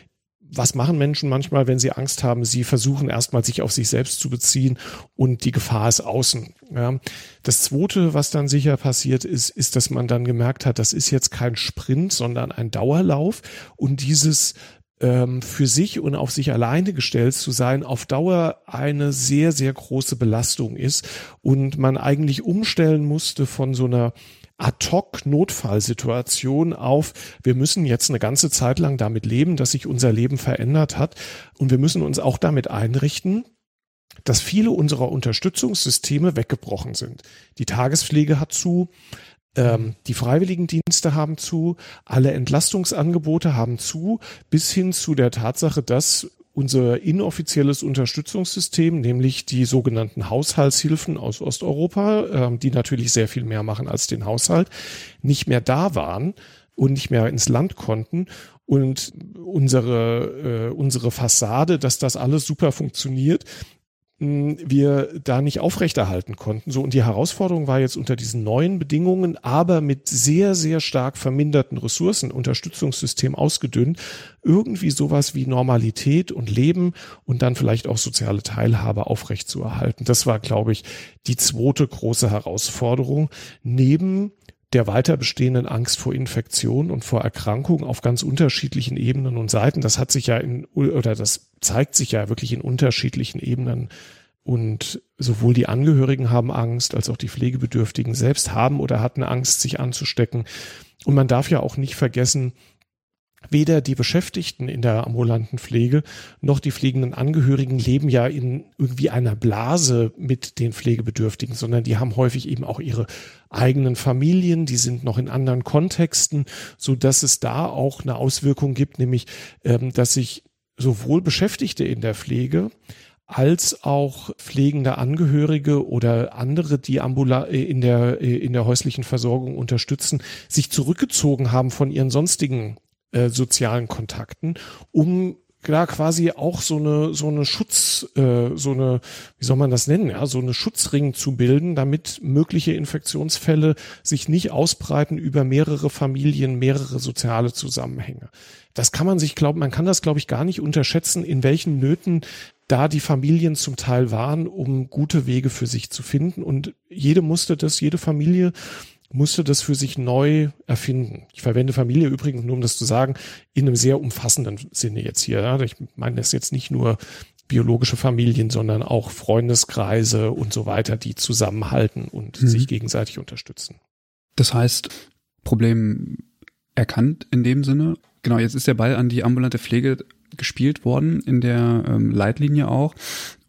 was machen Menschen manchmal, wenn sie Angst haben? Sie versuchen erstmal sich auf sich selbst zu beziehen und die Gefahr ist außen. Ja. Das zweite, was dann sicher passiert ist, ist, dass man dann gemerkt hat, das ist jetzt kein Sprint, sondern ein Dauerlauf und dieses ähm, für sich und auf sich alleine gestellt zu sein, auf Dauer eine sehr, sehr große Belastung ist und man eigentlich umstellen musste von so einer Ad-hoc-Notfallsituation auf, wir müssen jetzt eine ganze Zeit lang damit leben, dass sich unser Leben verändert hat und wir müssen uns auch damit einrichten, dass viele unserer Unterstützungssysteme weggebrochen sind. Die Tagespflege hat zu, ähm, die Freiwilligendienste haben zu, alle Entlastungsangebote haben zu, bis hin zu der Tatsache, dass unser inoffizielles Unterstützungssystem, nämlich die sogenannten Haushaltshilfen aus Osteuropa, äh, die natürlich sehr viel mehr machen als den Haushalt, nicht mehr da waren und nicht mehr ins Land konnten. Und unsere äh, unsere Fassade, dass das alles super funktioniert, wir da nicht aufrechterhalten konnten. So und die Herausforderung war jetzt unter diesen neuen Bedingungen, aber mit sehr sehr stark verminderten Ressourcen, Unterstützungssystem ausgedünnt, irgendwie sowas wie Normalität und Leben und dann vielleicht auch soziale Teilhabe aufrechtzuerhalten. Das war, glaube ich, die zweite große Herausforderung neben der weiter bestehenden Angst vor Infektion und vor Erkrankung auf ganz unterschiedlichen Ebenen und Seiten. Das hat sich ja in, oder das zeigt sich ja wirklich in unterschiedlichen Ebenen. Und sowohl die Angehörigen haben Angst, als auch die Pflegebedürftigen selbst haben oder hatten Angst, sich anzustecken. Und man darf ja auch nicht vergessen, Weder die Beschäftigten in der ambulanten Pflege noch die pflegenden Angehörigen leben ja in irgendwie einer Blase mit den Pflegebedürftigen, sondern die haben häufig eben auch ihre eigenen Familien, die sind noch in anderen Kontexten, so dass es da auch eine Auswirkung gibt, nämlich ähm, dass sich sowohl Beschäftigte in der Pflege als auch pflegende Angehörige oder andere, die ambula äh, in der, äh, in der häuslichen Versorgung unterstützen, sich zurückgezogen haben von ihren sonstigen äh, sozialen Kontakten, um da quasi auch so eine so eine Schutz äh, so eine wie soll man das nennen ja so eine Schutzring zu bilden damit mögliche Infektionsfälle sich nicht ausbreiten über mehrere Familien mehrere soziale Zusammenhänge. Das kann man sich glauben man kann das glaube ich gar nicht unterschätzen in welchen Nöten da die Familien zum Teil waren um gute Wege für sich zu finden. Und jede musste das jede Familie musste das für sich neu erfinden. Ich verwende Familie übrigens nur, um das zu sagen, in einem sehr umfassenden Sinne jetzt hier. Ich meine das jetzt nicht nur biologische Familien, sondern auch Freundeskreise und so weiter, die zusammenhalten und mhm. sich gegenseitig unterstützen. Das heißt, Problem erkannt in dem Sinne. Genau, jetzt ist der Ball an die ambulante Pflege gespielt worden, in der ähm, Leitlinie auch.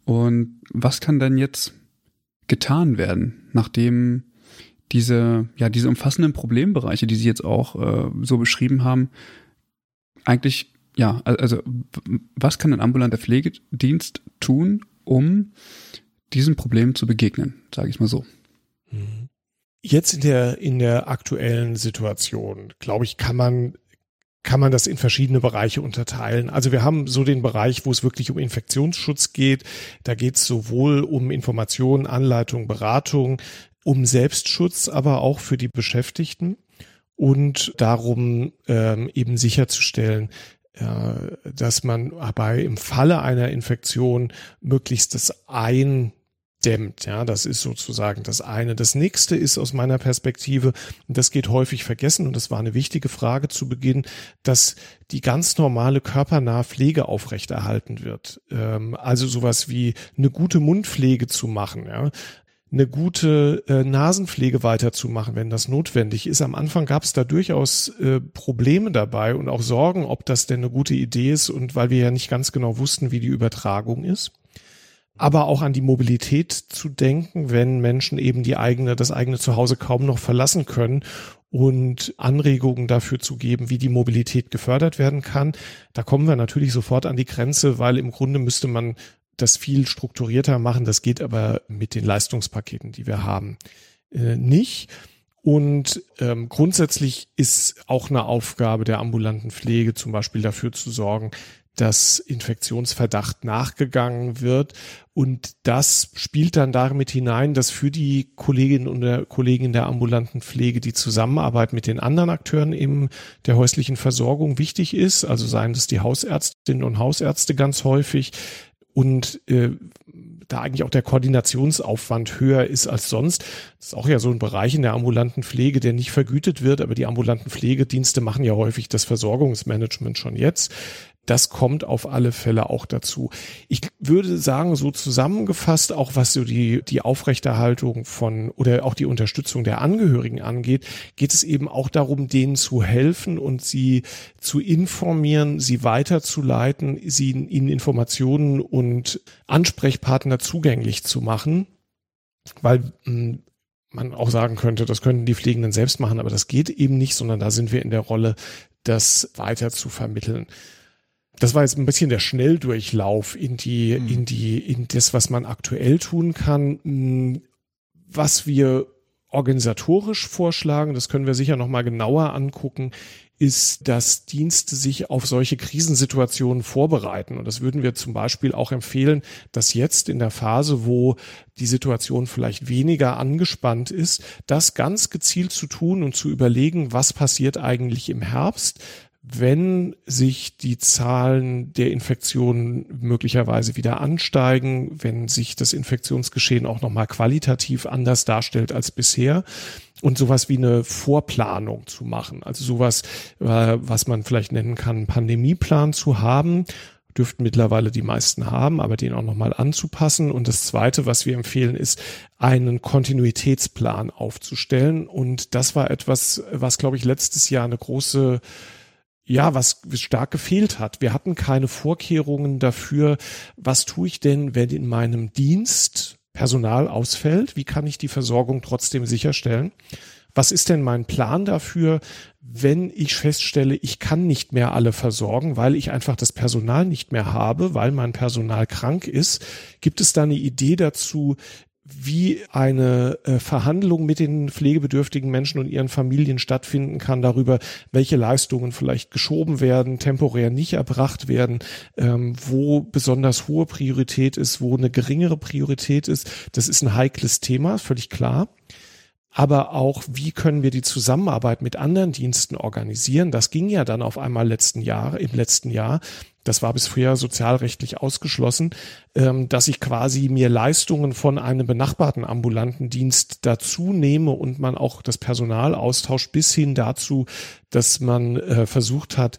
Und was kann denn jetzt getan werden, nachdem diese, ja, diese umfassenden Problembereiche, die Sie jetzt auch äh, so beschrieben haben, eigentlich, ja, also was kann ein ambulanter Pflegedienst tun, um diesem Problem zu begegnen, sage ich mal so. Mhm. Jetzt in der in der aktuellen Situation, glaube ich, kann man kann man das in verschiedene Bereiche unterteilen. Also wir haben so den Bereich, wo es wirklich um Infektionsschutz geht. Da geht es sowohl um Informationen, Anleitung, Beratung, um Selbstschutz, aber auch für die Beschäftigten und darum ähm, eben sicherzustellen, äh, dass man dabei im Falle einer Infektion möglichst das Eindämmen gedämmt. Ja, das ist sozusagen das eine. Das nächste ist aus meiner Perspektive, und das geht häufig vergessen, und das war eine wichtige Frage zu Beginn, dass die ganz normale körpernahe Pflege aufrechterhalten wird. Ähm, also sowas wie eine gute Mundpflege zu machen, ja, eine gute äh, Nasenpflege weiterzumachen, wenn das notwendig ist. Am Anfang gab es da durchaus äh, Probleme dabei und auch Sorgen, ob das denn eine gute Idee ist und weil wir ja nicht ganz genau wussten, wie die Übertragung ist. Aber auch an die Mobilität zu denken, wenn Menschen eben die eigene, das eigene Zuhause kaum noch verlassen können und Anregungen dafür zu geben, wie die Mobilität gefördert werden kann. Da kommen wir natürlich sofort an die Grenze, weil im Grunde müsste man das viel strukturierter machen. Das geht aber mit den Leistungspaketen, die wir haben, äh, nicht. Und ähm, grundsätzlich ist auch eine Aufgabe der ambulanten Pflege zum Beispiel dafür zu sorgen, dass Infektionsverdacht nachgegangen wird. Und das spielt dann damit hinein, dass für die Kolleginnen und Kollegen der ambulanten Pflege die Zusammenarbeit mit den anderen Akteuren im der häuslichen Versorgung wichtig ist. Also seien das die Hausärztinnen und Hausärzte ganz häufig, und äh, da eigentlich auch der Koordinationsaufwand höher ist als sonst. Das ist auch ja so ein Bereich in der ambulanten Pflege, der nicht vergütet wird, aber die ambulanten Pflegedienste machen ja häufig das Versorgungsmanagement schon jetzt. Das kommt auf alle Fälle auch dazu. Ich würde sagen, so zusammengefasst, auch was so die, die Aufrechterhaltung von oder auch die Unterstützung der Angehörigen angeht, geht es eben auch darum, denen zu helfen und sie zu informieren, sie weiterzuleiten, sie ihnen Informationen und Ansprechpartner zugänglich zu machen. Weil hm, man auch sagen könnte, das könnten die Pflegenden selbst machen, aber das geht eben nicht, sondern da sind wir in der Rolle, das weiter zu vermitteln das war jetzt ein bisschen der Schnelldurchlauf in die, mhm. in die, in das, was man aktuell tun kann. Hm, was wir organisatorisch vorschlagen, das können wir sicher nochmal genauer angucken, ist, dass Dienste sich auf solche Krisensituationen vorbereiten. Und das würden wir zum Beispiel auch empfehlen, dass jetzt in der Phase, wo die Situation vielleicht weniger angespannt ist, das ganz gezielt zu tun und zu überlegen, was passiert eigentlich im Herbst, wenn sich die Zahlen der Infektionen möglicherweise wieder ansteigen, wenn sich das Infektionsgeschehen auch nochmal qualitativ anders darstellt als bisher und sowas wie eine Vorplanung zu machen. Also sowas, äh, was man vielleicht nennen kann, Pandemieplan zu haben, dürften mittlerweile die meisten haben, aber den auch nochmal anzupassen. Und das Zweite, was wir empfehlen, ist, einen Kontinuitätsplan aufzustellen. Und das war etwas, was, glaube ich, letztes Jahr eine große ja, was stark gefehlt hat. Wir hatten keine Vorkehrungen dafür, was tue ich denn, wenn in meinem Dienst Personal ausfällt? Wie kann ich die Versorgung trotzdem sicherstellen? Was ist denn mein Plan dafür, wenn ich feststelle, ich kann nicht mehr alle versorgen, weil ich einfach das Personal nicht mehr habe, weil mein Personal krank ist? Gibt es da eine Idee dazu, wie eine äh, Verhandlung mit den pflegebedürftigen Menschen und ihren Familien stattfinden kann darüber, welche Leistungen vielleicht geschoben werden, temporär nicht erbracht werden, ähm, wo besonders hohe Priorität ist, wo eine geringere Priorität ist. Das ist ein heikles Thema, völlig klar aber auch, wie können wir die Zusammenarbeit mit anderen Diensten organisieren? Das ging ja dann auf einmal letzten Jahr, im letzten Jahr. Das war bisher sozialrechtlich ausgeschlossen, ähm, dass ich quasi mir Leistungen von einem benachbarten ambulanten Dienst dazu nehme und man auch das Personal austauscht bis hin dazu, dass man äh, versucht hat,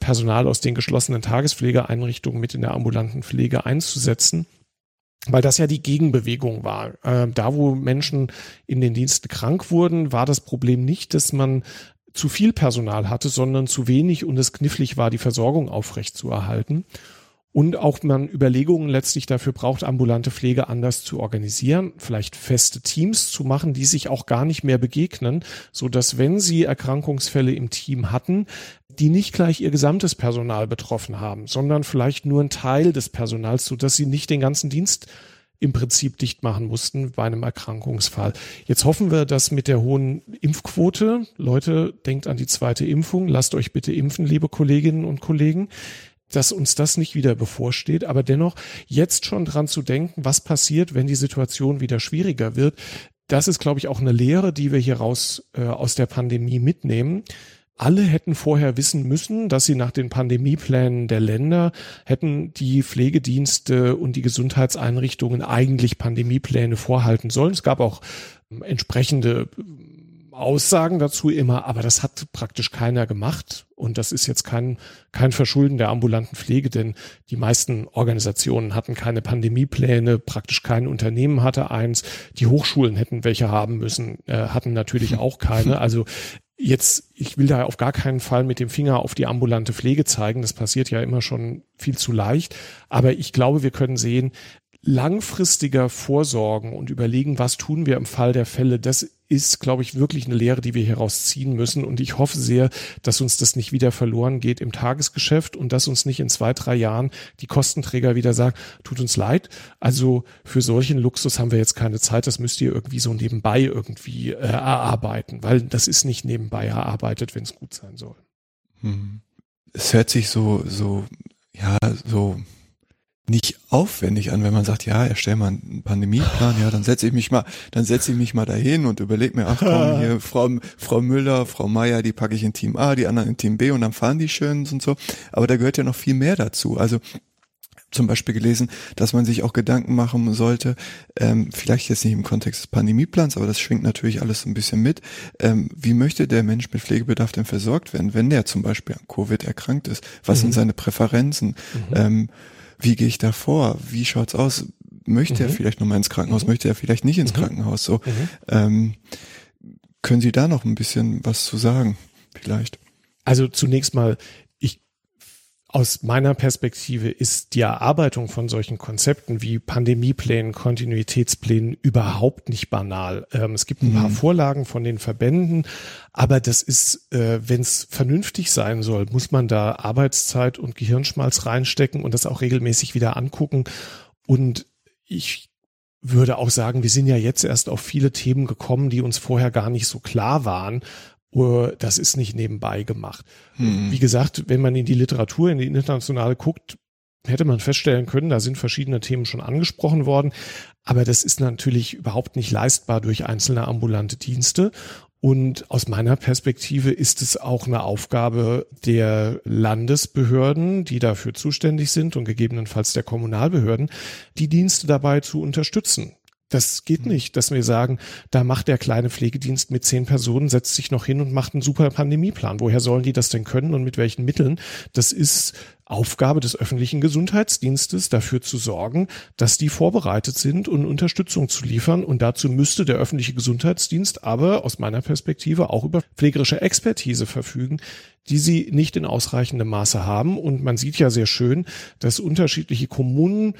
Personal aus den geschlossenen Tagespflegeeinrichtungen mit in der ambulanten Pflege einzusetzen weil das ja die Gegenbewegung war. Äh, da, wo Menschen in den Diensten krank wurden, war das Problem nicht, dass man zu viel Personal hatte, sondern zu wenig und es knifflig war, die Versorgung aufrechtzuerhalten. Und auch man Überlegungen letztlich dafür braucht, ambulante Pflege anders zu organisieren, vielleicht feste Teams zu machen, die sich auch gar nicht mehr begegnen, so dass wenn sie Erkrankungsfälle im Team hatten, die nicht gleich ihr gesamtes Personal betroffen haben, sondern vielleicht nur ein Teil des Personals, so dass sie nicht den ganzen Dienst im Prinzip dicht machen mussten bei einem Erkrankungsfall. Jetzt hoffen wir, dass mit der hohen Impfquote, Leute, denkt an die zweite Impfung, lasst euch bitte impfen, liebe Kolleginnen und Kollegen, dass uns das nicht wieder bevorsteht, aber dennoch jetzt schon dran zu denken, was passiert, wenn die Situation wieder schwieriger wird. Das ist, glaube ich, auch eine Lehre, die wir hier raus äh, aus der Pandemie mitnehmen alle hätten vorher wissen müssen, dass sie nach den Pandemieplänen der Länder hätten die Pflegedienste und die Gesundheitseinrichtungen eigentlich Pandemiepläne vorhalten sollen. Es gab auch ähm, entsprechende Aussagen dazu immer, aber das hat praktisch keiner gemacht. Und das ist jetzt kein, kein Verschulden der ambulanten Pflege, denn die meisten Organisationen hatten keine Pandemiepläne, praktisch kein Unternehmen hatte eins. Die Hochschulen hätten welche haben müssen, äh, hatten natürlich auch keine. Also jetzt, ich will da auf gar keinen Fall mit dem Finger auf die ambulante Pflege zeigen. Das passiert ja immer schon viel zu leicht. Aber ich glaube, wir können sehen, langfristiger vorsorgen und überlegen, was tun wir im Fall der Fälle, das ist, glaube ich, wirklich eine Lehre, die wir hieraus ziehen müssen. Und ich hoffe sehr, dass uns das nicht wieder verloren geht im Tagesgeschäft und dass uns nicht in zwei, drei Jahren die Kostenträger wieder sagen, tut uns leid. Also für solchen Luxus haben wir jetzt keine Zeit. Das müsst ihr irgendwie so nebenbei irgendwie äh, erarbeiten, weil das ist nicht nebenbei erarbeitet, wenn es gut sein soll. Hm. Es hört sich so, so, ja, so nicht aufwendig an, wenn man sagt, ja, erstell mal einen Pandemieplan, ja, dann setze ich mich mal, dann setze ich mich mal dahin und überlege mir, ach komm, hier Frau, Frau Müller, Frau Meier, die packe ich in Team A, die anderen in Team B und dann fahren die schön und so. Aber da gehört ja noch viel mehr dazu. Also zum Beispiel gelesen, dass man sich auch Gedanken machen sollte, ähm, vielleicht jetzt nicht im Kontext des Pandemieplans, aber das schwingt natürlich alles so ein bisschen mit. Ähm, wie möchte der Mensch mit Pflegebedarf denn versorgt werden, wenn der zum Beispiel an Covid erkrankt ist? Was mhm. sind seine Präferenzen? Mhm. Ähm, wie gehe ich da vor? Wie schaut's aus? Möchte mhm. er vielleicht nochmal ins Krankenhaus? Mhm. Möchte er vielleicht nicht ins mhm. Krankenhaus? So, mhm. ähm, können Sie da noch ein bisschen was zu sagen? Vielleicht. Also zunächst mal, aus meiner Perspektive ist die Erarbeitung von solchen Konzepten wie Pandemieplänen, Kontinuitätsplänen überhaupt nicht banal. Ähm, es gibt ein mhm. paar Vorlagen von den Verbänden, aber das ist, äh, wenn es vernünftig sein soll, muss man da Arbeitszeit und Gehirnschmalz reinstecken und das auch regelmäßig wieder angucken. Und ich würde auch sagen, wir sind ja jetzt erst auf viele Themen gekommen, die uns vorher gar nicht so klar waren das ist nicht nebenbei gemacht. Hm. Wie gesagt, wenn man in die Literatur, in die internationale guckt, hätte man feststellen können, da sind verschiedene Themen schon angesprochen worden, aber das ist natürlich überhaupt nicht leistbar durch einzelne ambulante Dienste. Und aus meiner Perspektive ist es auch eine Aufgabe der Landesbehörden, die dafür zuständig sind und gegebenenfalls der Kommunalbehörden, die Dienste dabei zu unterstützen. Das geht hm. nicht, dass wir sagen, da macht der kleine Pflegedienst mit zehn Personen, setzt sich noch hin und macht einen super Pandemieplan. Woher sollen die das denn können und mit welchen Mitteln? Das ist Aufgabe des öffentlichen Gesundheitsdienstes, dafür zu sorgen, dass die vorbereitet sind und Unterstützung zu liefern. Und dazu müsste der öffentliche Gesundheitsdienst aber aus meiner Perspektive auch über pflegerische Expertise verfügen, die sie nicht in ausreichendem Maße haben. Und man sieht ja sehr schön, dass unterschiedliche Kommunen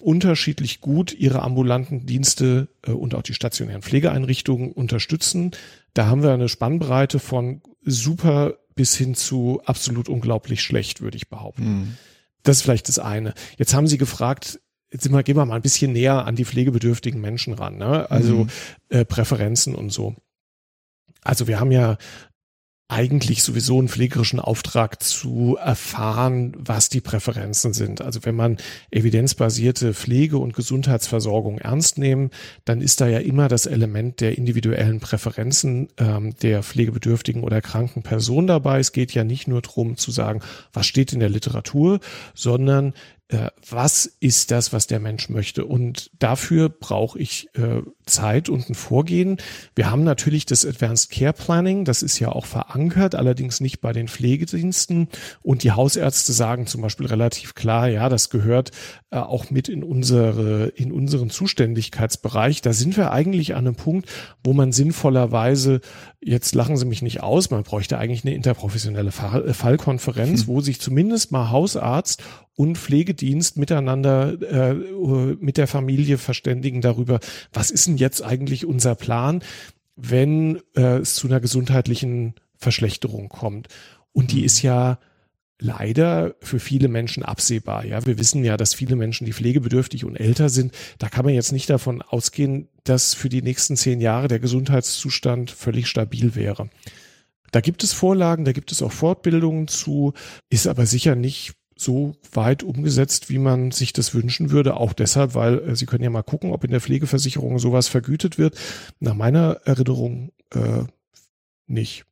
unterschiedlich gut ihre ambulanten Dienste äh, und auch die stationären Pflegeeinrichtungen unterstützen. Da haben wir eine Spannbreite von super bis hin zu absolut unglaublich schlecht, würde ich behaupten. Mhm. Das ist vielleicht das eine. Jetzt haben Sie gefragt, jetzt sind wir, gehen wir mal ein bisschen näher an die pflegebedürftigen Menschen ran, ne? also mhm. äh, Präferenzen und so. Also wir haben ja eigentlich sowieso einen pflegerischen Auftrag zu erfahren, was die Präferenzen sind. Also wenn man evidenzbasierte Pflege- und Gesundheitsversorgung ernst nehmen, dann ist da ja immer das Element der individuellen Präferenzen ähm, der pflegebedürftigen oder kranken Person dabei. Es geht ja nicht nur darum zu sagen, was steht in der Literatur, sondern was ist das, was der Mensch möchte. Und dafür brauche ich äh, Zeit und ein Vorgehen. Wir haben natürlich das Advanced Care Planning, das ist ja auch verankert, allerdings nicht bei den Pflegediensten. Und die Hausärzte sagen zum Beispiel relativ klar, ja, das gehört äh, auch mit in unsere, in unseren Zuständigkeitsbereich. Da sind wir eigentlich an einem Punkt, wo man sinnvollerweise, jetzt lachen Sie mich nicht aus, man bräuchte eigentlich eine interprofessionelle Fallkonferenz, hm. wo sich zumindest mal Hausarzt und Pflegedienst miteinander äh, mit der Familie verständigen darüber, was ist denn jetzt eigentlich unser Plan, wenn äh, es zu einer gesundheitlichen Verschlechterung kommt. Und die ist ja leider für viele Menschen absehbar. Ja, wir wissen ja, dass viele Menschen, die pflegebedürftig und älter sind, da kann man jetzt nicht davon ausgehen, dass für die nächsten zehn Jahre der Gesundheitszustand völlig stabil wäre. Da gibt es Vorlagen, da gibt es auch Fortbildungen zu, ist aber sicher nicht so weit umgesetzt, wie man sich das wünschen würde. Auch deshalb, weil äh, Sie können ja mal gucken, ob in der Pflegeversicherung sowas vergütet wird. Nach meiner Erinnerung äh, nicht.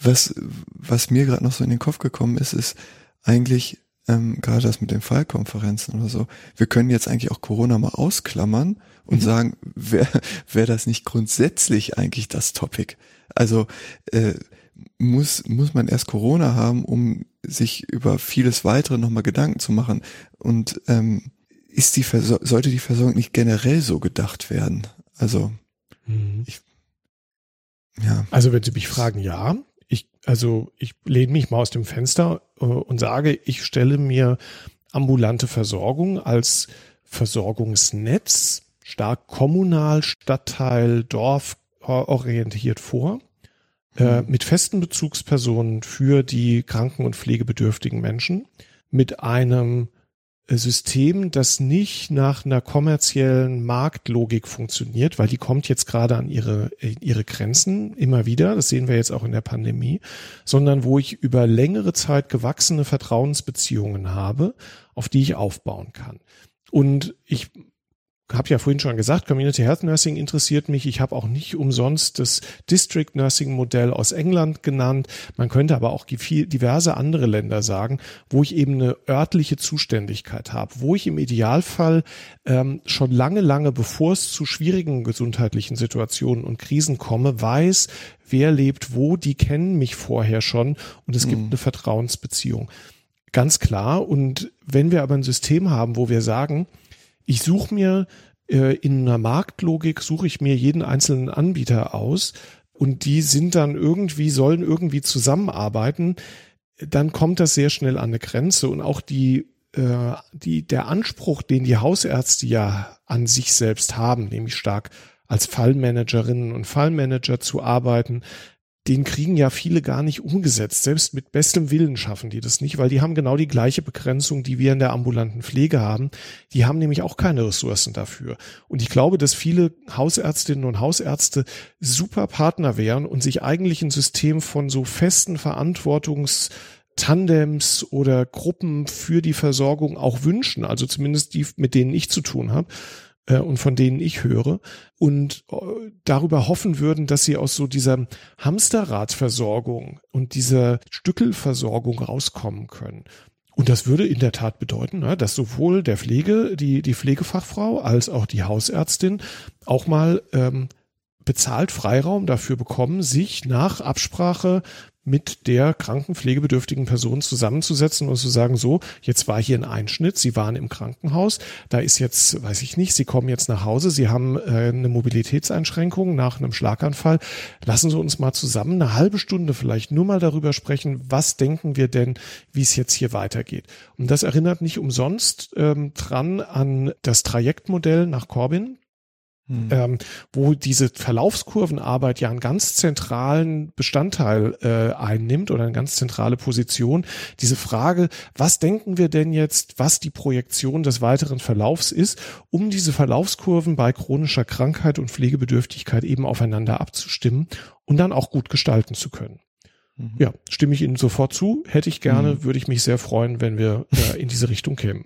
was, was mir gerade noch so in den Kopf gekommen ist, ist eigentlich ähm, gerade das mit den Fallkonferenzen oder so. Wir können jetzt eigentlich auch Corona mal ausklammern und mhm. sagen, wäre wär das nicht grundsätzlich eigentlich das Topic? Also äh, muss, muss man erst Corona haben, um sich über vieles weitere nochmal Gedanken zu machen. Und ähm, ist die sollte die Versorgung nicht generell so gedacht werden? Also mhm. ich, ja. Also wenn Sie mich fragen, ja. Ich, also ich lehne mich mal aus dem Fenster äh, und sage, ich stelle mir ambulante Versorgung als Versorgungsnetz stark kommunal, Stadtteil, Dorf orientiert vor äh, mit festen Bezugspersonen für die kranken und pflegebedürftigen Menschen, mit einem äh, System, das nicht nach einer kommerziellen Marktlogik funktioniert, weil die kommt jetzt gerade an ihre, ihre Grenzen immer wieder, das sehen wir jetzt auch in der Pandemie, sondern wo ich über längere Zeit gewachsene Vertrauensbeziehungen habe, auf die ich aufbauen kann. Und ich habe ja vorhin schon gesagt, Community Health Nursing interessiert mich. Ich habe auch nicht umsonst das District Nursing Modell aus England genannt. Man könnte aber auch diverse andere Länder sagen, wo ich eben eine örtliche Zuständigkeit habe, wo ich im Idealfall ähm, schon lange, lange bevor es zu schwierigen gesundheitlichen Situationen und Krisen komme, weiß, wer lebt wo, die kennen mich vorher schon und es mhm. gibt eine Vertrauensbeziehung. Ganz klar. Und wenn wir aber ein System haben, wo wir sagen, ich suche mir äh, in einer Marktlogik, suche ich mir jeden einzelnen Anbieter aus und die sind dann irgendwie, sollen irgendwie zusammenarbeiten, dann kommt das sehr schnell an eine Grenze und auch die, äh, die, der Anspruch, den die Hausärzte ja an sich selbst haben, nämlich stark als Fallmanagerinnen und Fallmanager zu arbeiten, den kriegen ja viele gar nicht umgesetzt. Selbst mit bestem Willen schaffen die das nicht, weil die haben genau die gleiche Begrenzung, die wir in der ambulanten Pflege haben. Die haben nämlich auch keine Ressourcen dafür. Und ich glaube, dass viele Hausärztinnen und Hausärzte super Partner wären und sich eigentlich ein System von so festen Verantwortungs Tandems oder Gruppen für die Versorgung auch wünschen, also zumindest die, mit denen ich zu tun habe, äh, und von denen ich höre und äh, darüber hoffen würden, dass sie aus so dieser Hamsterradversorgung und dieser Stückelversorgung rauskommen können. Und das würde in der Tat bedeuten, ne, dass sowohl der Pflege, die, die Pflegefachfrau als auch die Hausärztin auch mal ähm, bezahlt Freiraum dafür bekommen, sich nach Absprache mit der krankenpflegebedürftigen Person zusammenzusetzen und zu sagen, so, jetzt war hier ein Einschnitt, Sie waren im Krankenhaus, da ist jetzt, weiß ich nicht, Sie kommen jetzt nach Hause, Sie haben äh, eine Mobilitätseinschränkung nach einem Schlaganfall. Lassen Sie uns mal zusammen eine halbe Stunde vielleicht nur mal darüber sprechen, was denken wir denn, wie es jetzt hier weitergeht. Und das erinnert nicht umsonst ähm, dran an das Trajektmodell nach Corbin, hm. Ähm, wo diese Verlaufskurvenarbeit ja einen ganz zentralen Bestandteil äh, einnimmt oder eine ganz zentrale Position. Diese Frage, was denken wir denn jetzt, was die Projektion des weiteren Verlaufs ist, um diese Verlaufskurven bei chronischer Krankheit und Pflegebedürftigkeit eben aufeinander abzustimmen und dann auch gut gestalten zu können. Mhm. Ja, stimme ich Ihnen sofort zu. Hätte ich gerne, mhm. würde ich mich sehr freuen, wenn wir äh, in diese Richtung kämen.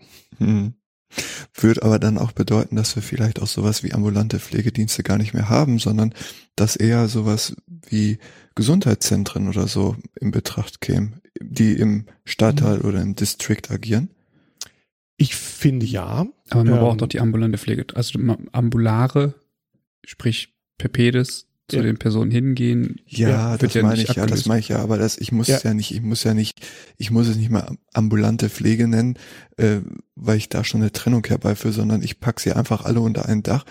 Würde aber dann auch bedeuten, dass wir vielleicht auch sowas wie ambulante Pflegedienste gar nicht mehr haben, sondern dass eher sowas wie Gesundheitszentren oder so in Betracht kämen, die im Stadtteil mhm. oder im District agieren. Ich finde ja. Aber man ähm, braucht doch die ambulante Pflege. Also ambulare, sprich Pepedes, zu ja. den Personen hingehen. Ja, das ja meine ich ja, das meine ich ja, aber das, ich muss ja. ja. nicht, ich muss ja nicht, ich muss es nicht mal ambulante Pflege nennen, äh, weil ich da schon eine Trennung herbeiführe, sondern ich pack sie einfach alle unter ein Dach,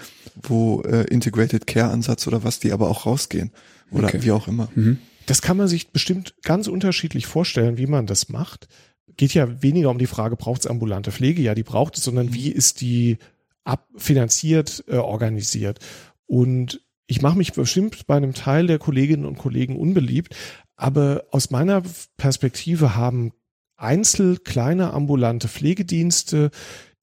wo äh, Integrated Care Ansatz oder was, die aber auch rausgehen. Oder okay. wie auch immer. Mhm. Das kann man sich bestimmt ganz unterschiedlich vorstellen, wie man das macht. Geht ja weniger um die Frage, braucht es ambulante Pflege? Ja, die braucht es, sondern mhm. wie ist die abfinanziert, äh, organisiert? Und ich mache mich bestimmt bei einem Teil der Kolleginnen und Kollegen unbeliebt, aber aus meiner Perspektive haben einzel kleine ambulante Pflegedienste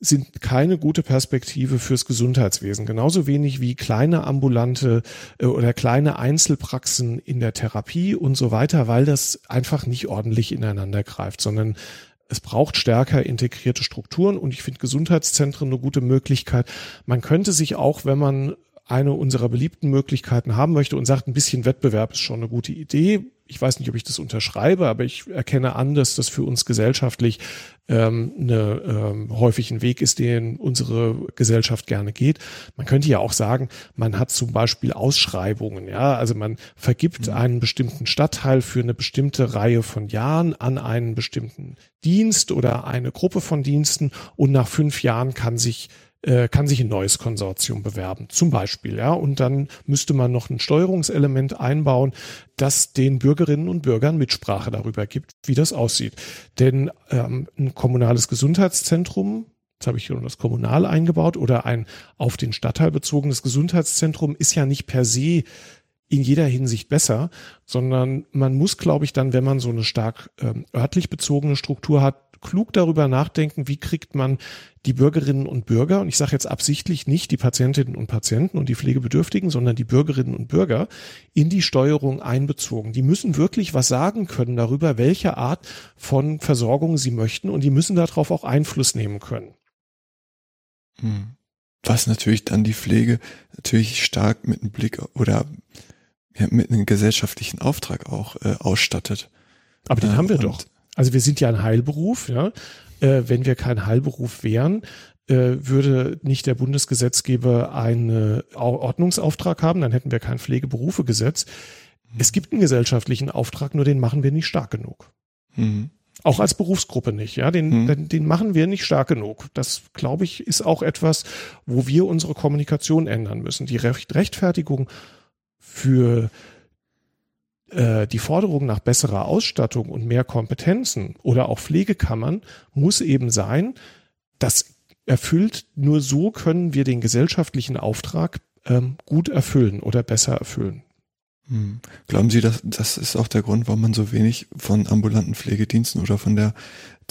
sind keine gute Perspektive fürs Gesundheitswesen. Genauso wenig wie kleine ambulante äh, oder kleine Einzelpraxen in der Therapie und so weiter, weil das einfach nicht ordentlich ineinander greift, sondern es braucht stärker integrierte Strukturen und ich finde Gesundheitszentren eine gute Möglichkeit. Man könnte sich auch, wenn man eine unserer beliebten Möglichkeiten haben möchte und sagt, ein bisschen Wettbewerb ist schon eine gute Idee. Ich weiß nicht, ob ich das unterschreibe, aber ich erkenne an, dass das für uns gesellschaftlich ähm, eine, ähm, häufig ein Weg ist, den unsere Gesellschaft gerne geht. Man könnte ja auch sagen, man hat zum Beispiel Ausschreibungen, ja, also man vergibt mhm. einen bestimmten Stadtteil für eine bestimmte Reihe von Jahren an einen bestimmten Dienst oder eine Gruppe von Diensten und nach fünf Jahren kann sich äh, kann sich ein neues Konsortium bewerben, zum Beispiel, ja. Und dann müsste man noch ein Steuerungselement einbauen, das den Bürgerinnen und Bürgern Mitsprache darüber gibt, wie das aussieht. Denn ähm, ein kommunales Gesundheitszentrum, jetzt habe ich hier das Kommunal eingebaut, oder ein auf den Stadtteil bezogenes Gesundheitszentrum ist ja nicht per se in jeder Hinsicht besser, sondern man muss, glaube ich, dann, wenn man so eine stark ähm, örtlich bezogene Struktur hat, klug darüber nachdenken, wie kriegt man die Bürgerinnen und Bürger, und ich sage jetzt absichtlich nicht die Patientinnen und Patienten und die Pflegebedürftigen, sondern die Bürgerinnen und Bürger in die Steuerung einbezogen. Die müssen wirklich was sagen können darüber, welche Art von Versorgung sie möchten und die müssen darauf auch Einfluss nehmen können. Hm. Was natürlich dann die Pflege natürlich stark mit einem Blick oder ja, mit einem gesellschaftlichen Auftrag auch äh, ausstattet. Aber den äh, haben wir doch. Also wir sind ja ein Heilberuf, ja. Äh, wenn wir kein Heilberuf wären, äh, würde nicht der Bundesgesetzgeber einen Ordnungsauftrag haben, dann hätten wir kein Pflegeberufegesetz. Es gibt einen gesellschaftlichen Auftrag, nur den machen wir nicht stark genug. Mhm. Auch als Berufsgruppe nicht, ja, den, mhm. den, den machen wir nicht stark genug. Das, glaube ich, ist auch etwas, wo wir unsere Kommunikation ändern müssen. Die Recht Rechtfertigung für äh, die Forderung nach besserer Ausstattung und mehr Kompetenzen oder auch Pflegekammern muss eben sein, das erfüllt, nur so können wir den gesellschaftlichen Auftrag ähm, gut erfüllen oder besser erfüllen. Hm. Glauben Sie, dass das ist auch der Grund, warum man so wenig von ambulanten Pflegediensten oder von der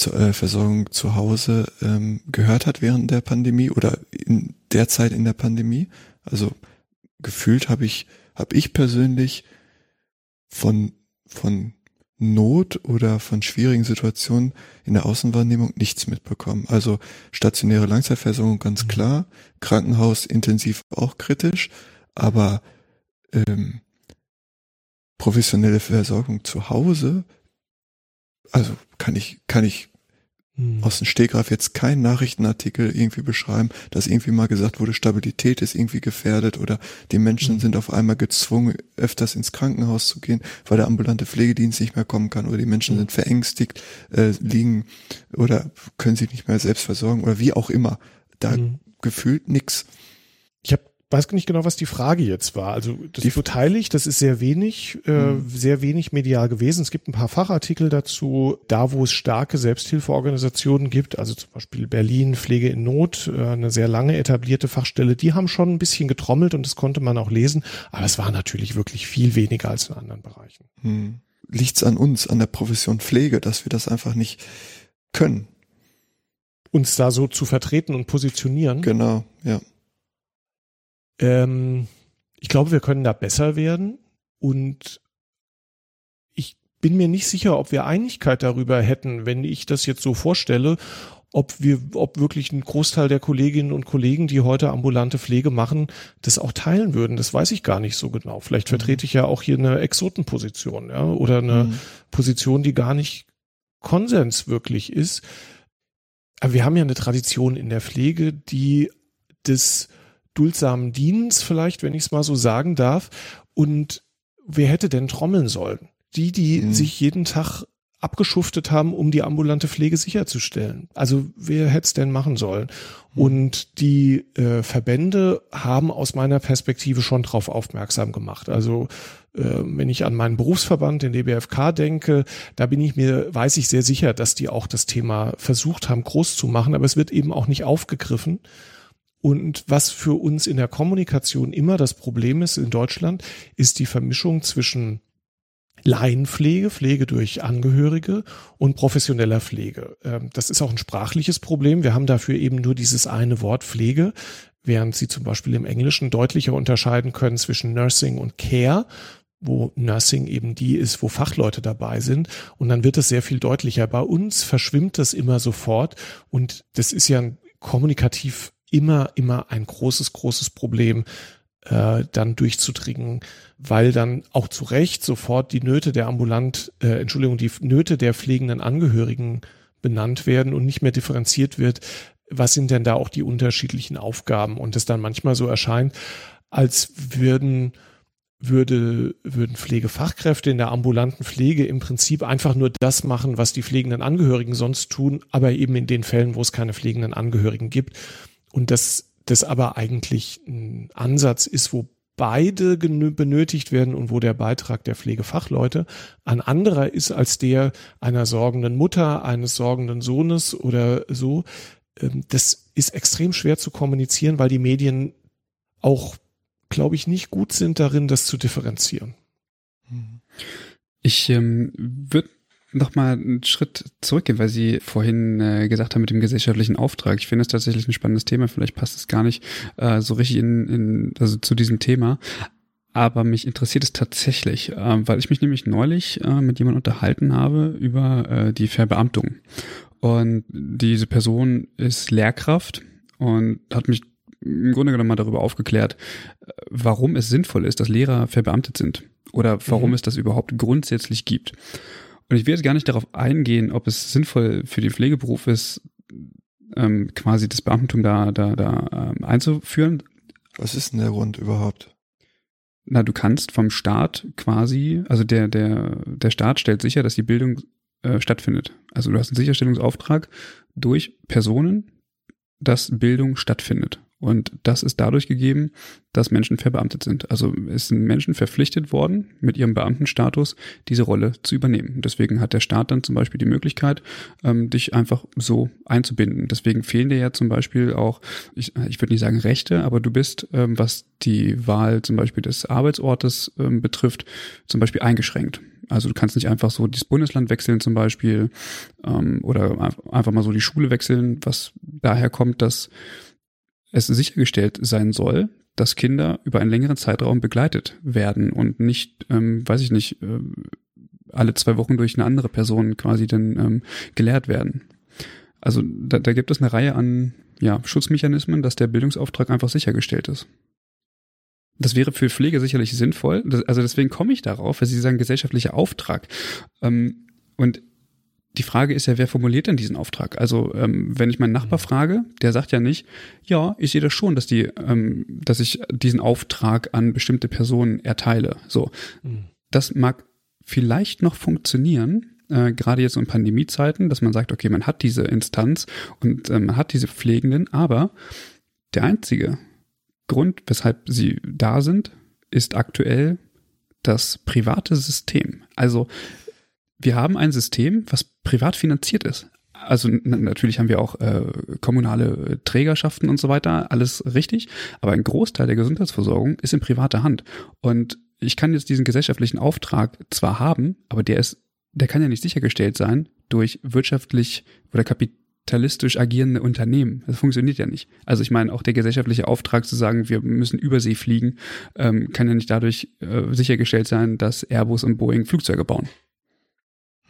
äh, Versorgung zu Hause ähm, gehört hat während der Pandemie oder in der Zeit in der Pandemie? Also gefühlt habe ich, habe ich persönlich von, von Not oder von schwierigen Situationen in der Außenwahrnehmung nichts mitbekommen. Also stationäre Langzeitversorgung ganz mhm. klar, Krankenhaus intensiv auch kritisch, aber ähm, professionelle Versorgung zu Hause, also kann ich, kann ich hm. aus dem Stegreif jetzt keinen Nachrichtenartikel irgendwie beschreiben, dass irgendwie mal gesagt wurde, Stabilität ist irgendwie gefährdet oder die Menschen hm. sind auf einmal gezwungen, öfters ins Krankenhaus zu gehen, weil der ambulante Pflegedienst nicht mehr kommen kann oder die Menschen hm. sind verängstigt, äh, liegen oder können sich nicht mehr selbst versorgen oder wie auch immer. Da hm. gefühlt nix. Ich habe weiß nicht genau, was die Frage jetzt war. Also das die beteiligt, das ist sehr wenig, äh, mhm. sehr wenig medial gewesen. Es gibt ein paar Fachartikel dazu, da wo es starke Selbsthilfeorganisationen gibt, also zum Beispiel Berlin Pflege in Not, äh, eine sehr lange etablierte Fachstelle, die haben schon ein bisschen getrommelt und das konnte man auch lesen, aber es war natürlich wirklich viel weniger als in anderen Bereichen. Mhm. Liegt's an uns, an der Profession Pflege, dass wir das einfach nicht können? Uns da so zu vertreten und positionieren? Genau, ja. Ähm, ich glaube, wir können da besser werden und ich bin mir nicht sicher, ob wir Einigkeit darüber hätten, wenn ich das jetzt so vorstelle, ob wir, ob wirklich ein Großteil der Kolleginnen und Kollegen, die heute ambulante Pflege machen, das auch teilen würden. Das weiß ich gar nicht so genau. Vielleicht mhm. vertrete ich ja auch hier eine Exotenposition, ja, oder eine mhm. Position, die gar nicht Konsens wirklich ist. Aber wir haben ja eine Tradition in der Pflege, die das duldsamen Dienens vielleicht, wenn ich es mal so sagen darf. Und wer hätte denn trommeln sollen? Die, die mhm. sich jeden Tag abgeschuftet haben, um die ambulante Pflege sicherzustellen. Also wer hätte es denn machen sollen? Mhm. Und die äh, Verbände haben aus meiner Perspektive schon darauf aufmerksam gemacht. Also äh, wenn ich an meinen Berufsverband, den DBFK denke, da bin ich mir, weiß ich sehr sicher, dass die auch das Thema versucht haben, groß zu machen, aber es wird eben auch nicht aufgegriffen. Und was für uns in der Kommunikation immer das Problem ist in Deutschland, ist die Vermischung zwischen Laienpflege, Pflege durch Angehörige und professioneller Pflege. Ähm, das ist auch ein sprachliches Problem. Wir haben dafür eben nur dieses eine Wort Pflege, während Sie zum Beispiel im Englischen deutlicher unterscheiden können zwischen Nursing und Care wo Nursing eben die ist, wo Fachleute dabei sind. Und dann wird es sehr viel deutlicher. Bei uns verschwimmt das immer sofort. Und das ist ja ein kommunikativ immer, immer ein großes, großes Problem, äh, dann durchzudringen, weil dann auch zu Recht sofort die Nöte der ambulant, äh, Entschuldigung, die Nöte der pflegenden Angehörigen benannt werden und nicht mehr differenziert wird, was sind denn da auch die unterschiedlichen Aufgaben und es dann manchmal so erscheint, als würden würde, würden Pflegefachkräfte in der ambulanten Pflege im Prinzip einfach nur das machen, was die pflegenden Angehörigen sonst tun, aber eben in den Fällen, wo es keine pflegenden Angehörigen gibt. Und das, das aber eigentlich ein Ansatz ist, wo beide benötigt werden und wo der Beitrag der Pflegefachleute ein anderer ist als der einer sorgenden Mutter, eines sorgenden Sohnes oder so. Ähm, das ist extrem schwer zu kommunizieren, weil die Medien auch glaube ich, nicht gut sind darin, das zu differenzieren. Ich ähm, würde noch mal einen Schritt zurückgehen, weil Sie vorhin äh, gesagt haben mit dem gesellschaftlichen Auftrag. Ich finde es tatsächlich ein spannendes Thema. Vielleicht passt es gar nicht äh, so richtig in, in also zu diesem Thema. Aber mich interessiert es tatsächlich, äh, weil ich mich nämlich neulich äh, mit jemandem unterhalten habe über äh, die Verbeamtung. Und diese Person ist Lehrkraft und hat mich im Grunde genommen mal darüber aufgeklärt, warum es sinnvoll ist, dass Lehrer verbeamtet sind oder warum mhm. es das überhaupt grundsätzlich gibt. Und ich will jetzt gar nicht darauf eingehen, ob es sinnvoll für den Pflegeberuf ist, ähm, quasi das Beamtentum da, da, da ähm, einzuführen. Was ist denn der Grund überhaupt? Na, du kannst vom Staat quasi, also der, der, der Staat stellt sicher, dass die Bildung äh, stattfindet. Also du hast einen Sicherstellungsauftrag durch Personen, dass Bildung stattfindet. Und das ist dadurch gegeben, dass Menschen verbeamtet sind. Also es sind Menschen verpflichtet worden, mit ihrem Beamtenstatus diese Rolle zu übernehmen. Deswegen hat der Staat dann zum Beispiel die Möglichkeit, ähm, dich einfach so einzubinden. Deswegen fehlen dir ja zum Beispiel auch, ich, ich würde nicht sagen Rechte, aber du bist, ähm, was die Wahl zum Beispiel des Arbeitsortes ähm, betrifft, zum Beispiel eingeschränkt. Also du kannst nicht einfach so das Bundesland wechseln zum Beispiel ähm, oder einfach mal so die Schule wechseln, was daher kommt, dass es sichergestellt sein soll, dass Kinder über einen längeren Zeitraum begleitet werden und nicht, ähm, weiß ich nicht, äh, alle zwei Wochen durch eine andere Person quasi dann ähm, gelehrt werden. Also da, da gibt es eine Reihe an ja, Schutzmechanismen, dass der Bildungsauftrag einfach sichergestellt ist. Das wäre für Pflege sicherlich sinnvoll. Das, also deswegen komme ich darauf, weil Sie sagen gesellschaftlicher Auftrag. Ähm, und die Frage ist ja, wer formuliert denn diesen Auftrag? Also ähm, wenn ich meinen Nachbar mhm. frage, der sagt ja nicht, ja, ich sehe das schon, dass die, ähm, dass ich diesen Auftrag an bestimmte Personen erteile. So, mhm. das mag vielleicht noch funktionieren, äh, gerade jetzt in Pandemiezeiten, dass man sagt, okay, man hat diese Instanz und äh, man hat diese Pflegenden, aber der einzige Grund, weshalb sie da sind, ist aktuell das private System. Also wir haben ein System, was privat finanziert ist. Also natürlich haben wir auch äh, kommunale Trägerschaften und so weiter, alles richtig, aber ein Großteil der Gesundheitsversorgung ist in privater Hand. Und ich kann jetzt diesen gesellschaftlichen Auftrag zwar haben, aber der ist, der kann ja nicht sichergestellt sein durch wirtschaftlich oder kapitalistisch agierende Unternehmen. Das funktioniert ja nicht. Also ich meine, auch der gesellschaftliche Auftrag zu sagen, wir müssen Übersee fliegen, ähm, kann ja nicht dadurch äh, sichergestellt sein, dass Airbus und Boeing Flugzeuge bauen.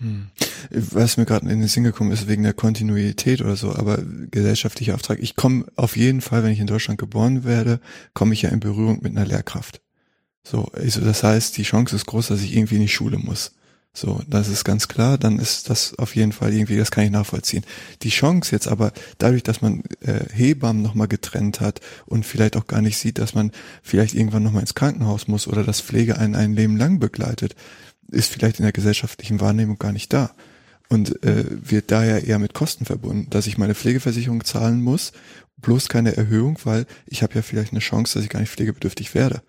Hm. Was mir gerade in den Sinn gekommen ist, wegen der Kontinuität oder so, aber gesellschaftlicher Auftrag. Ich komme auf jeden Fall, wenn ich in Deutschland geboren werde, komme ich ja in Berührung mit einer Lehrkraft. So, also das heißt, die Chance ist groß, dass ich irgendwie in die Schule muss. So, das ist ganz klar, dann ist das auf jeden Fall irgendwie, das kann ich nachvollziehen. Die Chance jetzt aber, dadurch, dass man äh, Hebammen nochmal getrennt hat und vielleicht auch gar nicht sieht, dass man vielleicht irgendwann nochmal ins Krankenhaus muss oder dass Pflege einen ein Leben lang begleitet, ist vielleicht in der gesellschaftlichen Wahrnehmung gar nicht da und äh, wird daher eher mit Kosten verbunden, dass ich meine Pflegeversicherung zahlen muss, bloß keine Erhöhung, weil ich habe ja vielleicht eine Chance, dass ich gar nicht pflegebedürftig werde.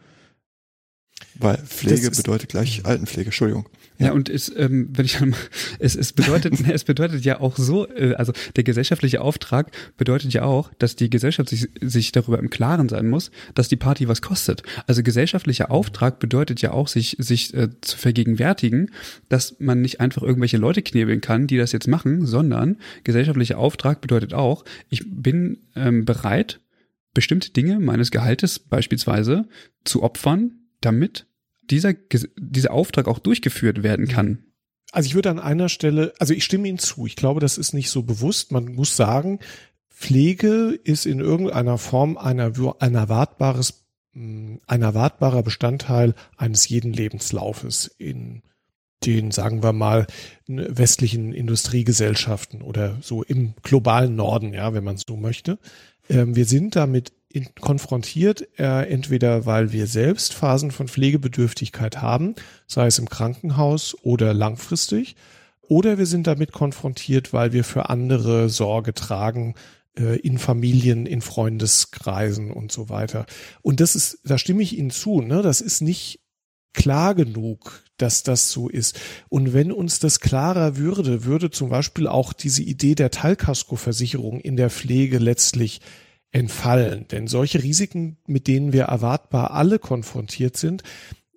Weil Pflege bedeutet gleich Altenpflege, Entschuldigung. Ja, und es, ähm, wenn ich es, es bedeutet, es bedeutet ja auch so, äh, also der gesellschaftliche Auftrag bedeutet ja auch, dass die Gesellschaft sich, sich darüber im Klaren sein muss, dass die Party was kostet. Also gesellschaftlicher Auftrag bedeutet ja auch, sich, sich äh, zu vergegenwärtigen, dass man nicht einfach irgendwelche Leute knebeln kann, die das jetzt machen, sondern gesellschaftlicher Auftrag bedeutet auch, ich bin ähm, bereit, bestimmte Dinge meines Gehaltes beispielsweise zu opfern, damit dieser, dieser Auftrag auch durchgeführt werden kann. Also ich würde an einer Stelle, also ich stimme Ihnen zu. Ich glaube, das ist nicht so bewusst. Man muss sagen, Pflege ist in irgendeiner Form ein erwartbares ein erwartbarer Bestandteil eines jeden Lebenslaufes in den, sagen wir mal, westlichen Industriegesellschaften oder so im globalen Norden, ja, wenn man so möchte. Ähm, wir sind damit in, konfrontiert, äh, entweder weil wir selbst Phasen von Pflegebedürftigkeit haben, sei es im Krankenhaus oder langfristig, oder wir sind damit konfrontiert, weil wir für andere Sorge tragen, äh, in Familien, in Freundeskreisen und so weiter. Und das ist, da stimme ich Ihnen zu, ne? Das ist nicht klar genug, dass das so ist. Und wenn uns das klarer würde, würde zum Beispiel auch diese Idee der Teilkaskoversicherung in der Pflege letztlich entfallen. Denn solche Risiken, mit denen wir erwartbar alle konfrontiert sind,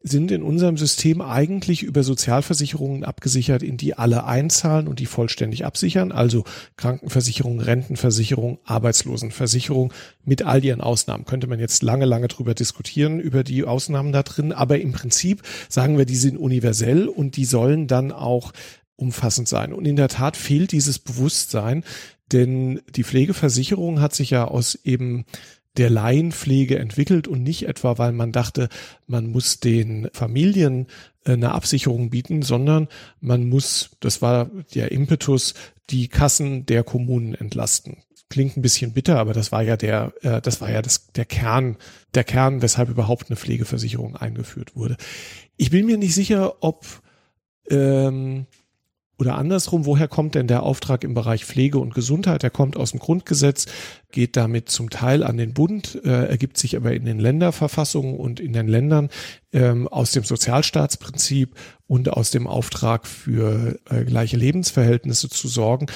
sind in unserem System eigentlich über Sozialversicherungen abgesichert, in die alle einzahlen und die vollständig absichern, also Krankenversicherung, Rentenversicherung, Arbeitslosenversicherung mit all ihren Ausnahmen. Könnte man jetzt lange, lange drüber diskutieren, über die Ausnahmen da drin, aber im Prinzip sagen wir, die sind universell und die sollen dann auch umfassend sein. Und in der Tat fehlt dieses Bewusstsein, denn die Pflegeversicherung hat sich ja aus eben der Laienpflege entwickelt und nicht etwa, weil man dachte, man muss den Familien äh, eine Absicherung bieten, sondern man muss, das war der Impetus, die Kassen der Kommunen entlasten. Klingt ein bisschen bitter, aber das war ja der, äh, das war ja das, der Kern, der Kern, weshalb überhaupt eine Pflegeversicherung eingeführt wurde. Ich bin mir nicht sicher, ob ähm, oder andersrum, woher kommt denn der Auftrag im Bereich Pflege und Gesundheit? Der kommt aus dem Grundgesetz, geht damit zum Teil an den Bund, äh, ergibt sich aber in den Länderverfassungen und in den Ländern ähm, aus dem Sozialstaatsprinzip und aus dem Auftrag für äh, gleiche Lebensverhältnisse zu sorgen.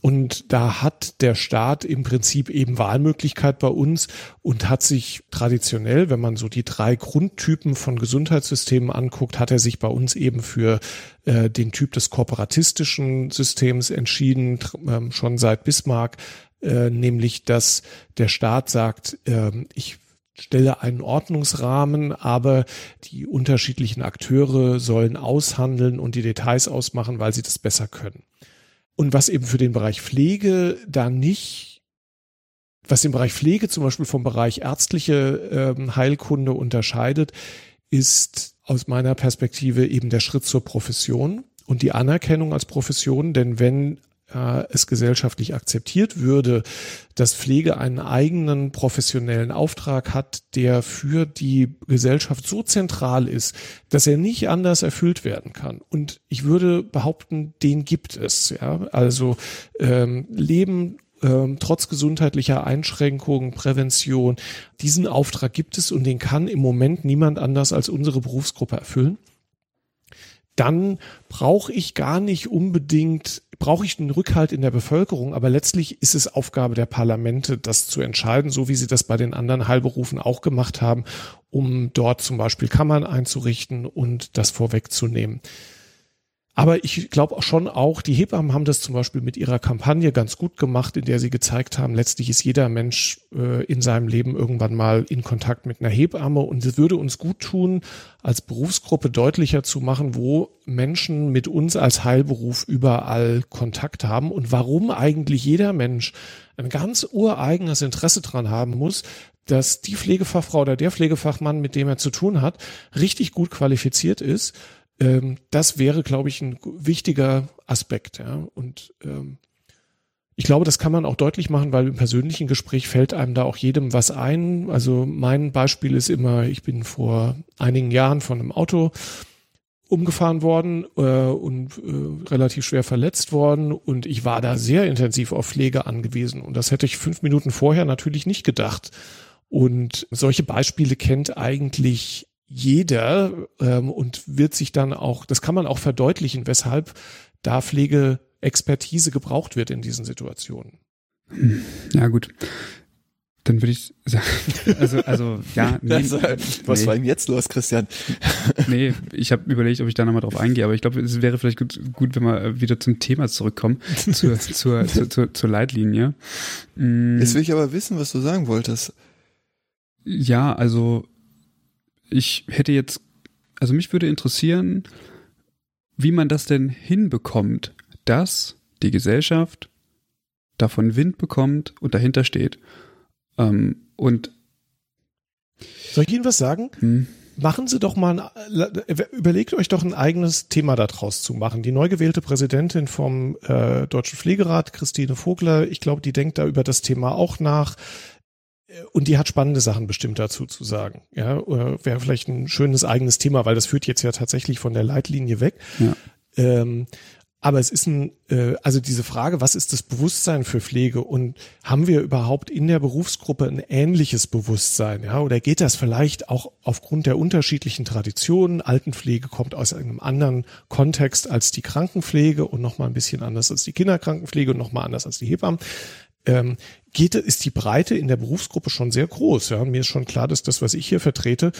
Und da hat der Staat im Prinzip eben Wahlmöglichkeit bei uns und hat sich traditionell, wenn man so die drei Grundtypen von Gesundheitssystemen anguckt, hat er sich bei uns eben für äh, den Typ des kooperatistischen Systems entschieden, äh, schon seit Bismarck, äh, nämlich dass der Staat sagt, ähm, ich stelle einen Ordnungsrahmen, aber die unterschiedlichen Akteure sollen aushandeln und die Details ausmachen, weil sie das besser können. Und was eben für den Bereich Pflege da nicht, was den Bereich Pflege zum Beispiel vom Bereich ärztliche ähm, Heilkunde unterscheidet, ist aus meiner Perspektive eben der Schritt zur Profession und die Anerkennung als Profession. Denn wenn äh, es gesellschaftlich akzeptiert würde, dass Pflege einen eigenen professionellen Auftrag hat, der für die Gesellschaft so zentral ist, dass er nicht anders erfüllt werden kann. Und ich würde behaupten, den gibt es. Ja, also ähm, Leben ähm, trotz gesundheitlicher Einschränkungen, Prävention, diesen Auftrag gibt es und den kann im Moment niemand anders als unsere Berufsgruppe erfüllen dann brauche ich gar nicht unbedingt, brauche ich einen Rückhalt in der Bevölkerung, aber letztlich ist es Aufgabe der Parlamente, das zu entscheiden, so wie sie das bei den anderen Heilberufen auch gemacht haben, um dort zum Beispiel Kammern einzurichten und das vorwegzunehmen. Aber ich glaube schon auch, die Hebammen haben das zum Beispiel mit ihrer Kampagne ganz gut gemacht, in der sie gezeigt haben, letztlich ist jeder Mensch äh, in seinem Leben irgendwann mal in Kontakt mit einer Hebamme. Und es würde uns gut tun, als Berufsgruppe deutlicher zu machen, wo Menschen mit uns als Heilberuf überall Kontakt haben und warum eigentlich jeder Mensch ein ganz ureigenes Interesse dran haben muss, dass die Pflegefachfrau oder der Pflegefachmann, mit dem er zu tun hat, richtig gut qualifiziert ist ähm, das wäre, glaube ich, ein wichtiger Aspekt. Ja. Und ähm, ich glaube, das kann man auch deutlich machen, weil im persönlichen Gespräch fällt einem da auch jedem was ein. Also mein Beispiel ist immer, ich bin vor einigen Jahren von einem Auto umgefahren worden äh, und äh, relativ schwer verletzt worden und ich war da sehr intensiv auf Pflege angewiesen und das hätte ich fünf Minuten vorher natürlich nicht gedacht. Und solche Beispiele kennt eigentlich jeder ähm, und wird sich dann auch, das kann man auch verdeutlichen, weshalb da Pflegeexpertise gebraucht wird in diesen Situationen. Ja, gut. Dann würde ich sagen, also, also ja. Nee, also, was nee. war denn jetzt los, Christian? nee, ich habe überlegt, ob ich da nochmal drauf eingehe, aber ich glaube, es wäre vielleicht gut, gut, wenn wir wieder zum Thema zurückkommen, zur, zur, zur, zur, zur Leitlinie. Jetzt will ich aber wissen, was du sagen wolltest. Ja, also ich hätte jetzt, also mich würde interessieren, wie man das denn hinbekommt, dass die Gesellschaft davon Wind bekommt und dahinter steht. Ähm, und Soll ich Ihnen was sagen? Hm. Machen Sie doch mal, ein, überlegt euch doch ein eigenes Thema daraus zu machen. Die neu gewählte Präsidentin vom äh, Deutschen Pflegerat, Christine Vogler, ich glaube, die denkt da über das Thema auch nach. Und die hat spannende Sachen bestimmt dazu zu sagen. Ja, wäre vielleicht ein schönes eigenes Thema, weil das führt jetzt ja tatsächlich von der Leitlinie weg. Ja. Ähm, aber es ist ein, äh, also diese Frage, was ist das Bewusstsein für Pflege und haben wir überhaupt in der Berufsgruppe ein ähnliches Bewusstsein? Ja, oder geht das vielleicht auch aufgrund der unterschiedlichen Traditionen? Altenpflege kommt aus einem anderen Kontext als die Krankenpflege und nochmal ein bisschen anders als die Kinderkrankenpflege und nochmal anders als die Hebammen. Ähm, geht, ist die Breite in der Berufsgruppe schon sehr groß. Ja, und mir ist schon klar, dass das, was ich hier vertrete,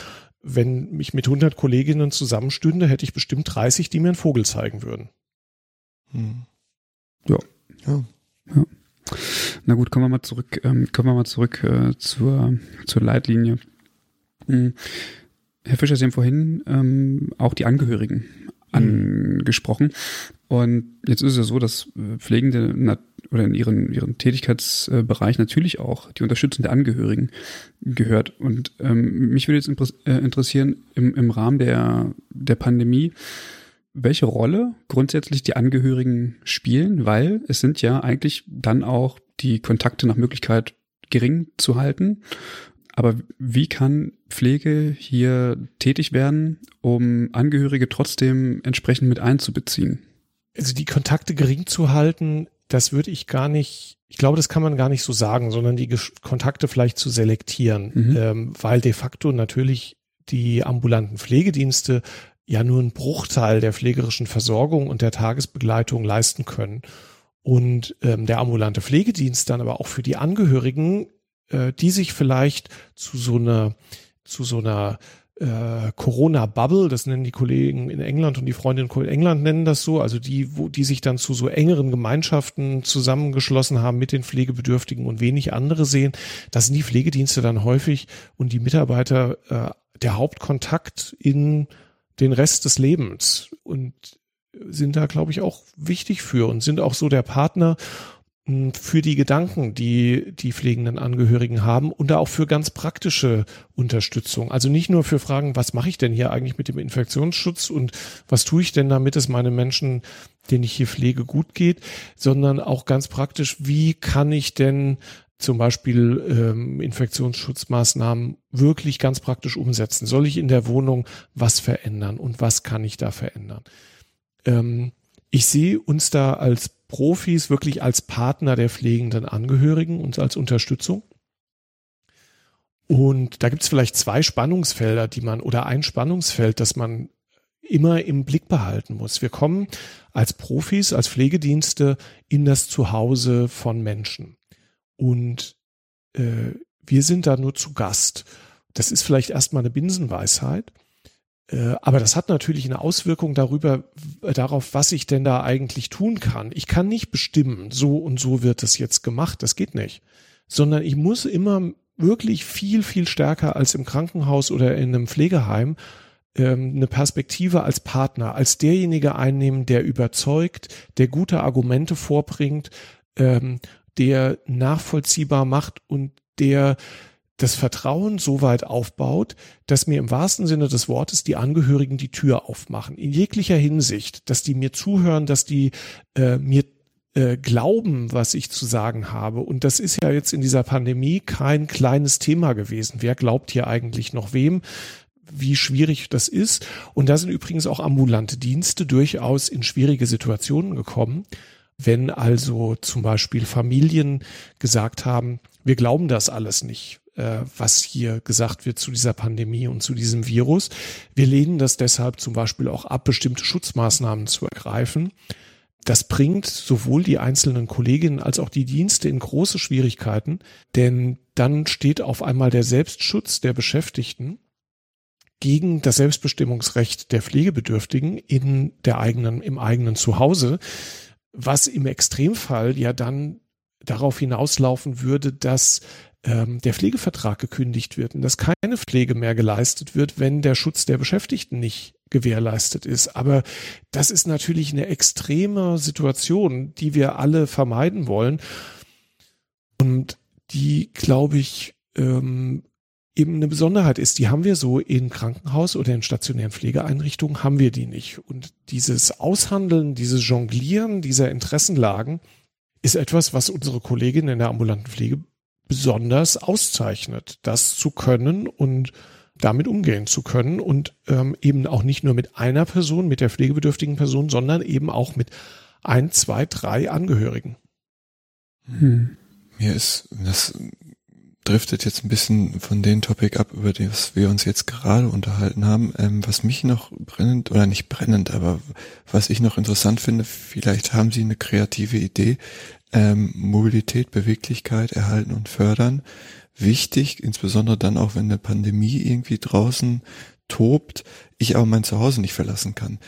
wenn mich mit 100 Kolleginnen zusammenstünde, hätte ich bestimmt 30, die mir einen Vogel zeigen würden. Hm. Ja. ja. ja. Na gut, kommen wir mal zurück, ähm, kommen wir mal zurück äh, zur, zur Leitlinie. Hm. Herr Fischer, Sie haben vorhin ähm, auch die Angehörigen hm. angesprochen. Und jetzt ist es ja so, dass äh, Pflegende oder in ihren, ihren Tätigkeitsbereich natürlich auch die Unterstützung der Angehörigen gehört. Und ähm, mich würde jetzt äh, interessieren, im, im Rahmen der, der Pandemie, welche Rolle grundsätzlich die Angehörigen spielen, weil es sind ja eigentlich dann auch die Kontakte nach Möglichkeit gering zu halten. Aber wie kann Pflege hier tätig werden, um Angehörige trotzdem entsprechend mit einzubeziehen? Also die Kontakte gering zu halten, das würde ich gar nicht, ich glaube, das kann man gar nicht so sagen, sondern die Kontakte vielleicht zu selektieren, mhm. ähm, weil de facto natürlich die ambulanten Pflegedienste ja nur einen Bruchteil der pflegerischen Versorgung und der Tagesbegleitung leisten können. Und ähm, der ambulante Pflegedienst dann aber auch für die Angehörigen, äh, die sich vielleicht zu so einer, zu so einer äh, Corona-Bubble, das nennen die Kollegen in England und die Freundinnen in England nennen das so, also die, wo die sich dann zu so engeren Gemeinschaften zusammengeschlossen haben mit den Pflegebedürftigen und wenig andere sehen, das sind die Pflegedienste dann häufig und die Mitarbeiter äh, der Hauptkontakt in den Rest des Lebens und sind da, glaube ich, auch wichtig für und sind auch so der Partner für die Gedanken, die die pflegenden Angehörigen haben und da auch für ganz praktische Unterstützung. Also nicht nur für Fragen, was mache ich denn hier eigentlich mit dem Infektionsschutz und was tue ich denn damit, es meinen Menschen, denen ich hier pflege, gut geht, sondern auch ganz praktisch, wie kann ich denn zum Beispiel ähm, Infektionsschutzmaßnahmen wirklich ganz praktisch umsetzen? Soll ich in der Wohnung was verändern und was kann ich da verändern? Ähm, ich sehe uns da als Profis wirklich als Partner der pflegenden Angehörigen und als Unterstützung. Und da gibt es vielleicht zwei Spannungsfelder, die man oder ein Spannungsfeld, das man immer im Blick behalten muss. Wir kommen als Profis, als Pflegedienste in das Zuhause von Menschen. Und äh, wir sind da nur zu Gast. Das ist vielleicht erstmal eine Binsenweisheit. Äh, aber das hat natürlich eine Auswirkung darüber, darauf, was ich denn da eigentlich tun kann. Ich kann nicht bestimmen, so und so wird es jetzt gemacht. Das geht nicht. Sondern ich muss immer wirklich viel, viel stärker als im Krankenhaus oder in einem Pflegeheim ähm, eine Perspektive als Partner, als derjenige einnehmen, der überzeugt, der gute Argumente vorbringt, ähm, der nachvollziehbar macht und der das Vertrauen so weit aufbaut, dass mir im wahrsten Sinne des Wortes die Angehörigen die Tür aufmachen, in jeglicher Hinsicht, dass die mir zuhören, dass die äh, mir äh, glauben, was ich zu sagen habe. Und das ist ja jetzt in dieser Pandemie kein kleines Thema gewesen. Wer glaubt hier eigentlich noch wem? wie schwierig das ist. Und da sind übrigens auch ambulante Dienste durchaus in schwierige Situationen gekommen. Wenn also zum Beispiel Familien gesagt haben, wir glauben das alles nicht, äh, was hier gesagt wird zu dieser Pandemie und zu diesem Virus. Wir lehnen das deshalb zum Beispiel auch ab, bestimmte Schutzmaßnahmen zu ergreifen. Das bringt sowohl die einzelnen Kolleginnen als auch die Dienste in große Schwierigkeiten, denn dann steht auf einmal der Selbstschutz der Beschäftigten gegen das Selbstbestimmungsrecht der Pflegebedürftigen in der eigenen, im eigenen Zuhause was im Extremfall ja dann darauf hinauslaufen würde, dass ähm, der Pflegevertrag gekündigt wird und dass keine Pflege mehr geleistet wird, wenn der Schutz der Beschäftigten nicht gewährleistet ist. Aber das ist natürlich eine extreme Situation, die wir alle vermeiden wollen und die, glaube ich, ähm, eben eine Besonderheit ist. Die haben wir so in Krankenhaus oder in stationären Pflegeeinrichtungen haben wir die nicht. Und dieses Aushandeln, dieses Jonglieren dieser Interessenlagen ist etwas, was unsere Kolleginnen in der ambulanten Pflege besonders auszeichnet, das zu können und damit umgehen zu können und ähm, eben auch nicht nur mit einer Person, mit der pflegebedürftigen Person, sondern eben auch mit ein, zwei, drei Angehörigen. Hm. Mir ist das driftet jetzt ein bisschen von dem Topic ab, über das wir uns jetzt gerade unterhalten haben. Ähm, was mich noch brennend, oder nicht brennend, aber was ich noch interessant finde, vielleicht haben Sie eine kreative Idee. Ähm, Mobilität, Beweglichkeit erhalten und fördern. Wichtig, insbesondere dann auch, wenn eine Pandemie irgendwie draußen tobt, ich aber mein Zuhause nicht verlassen kann.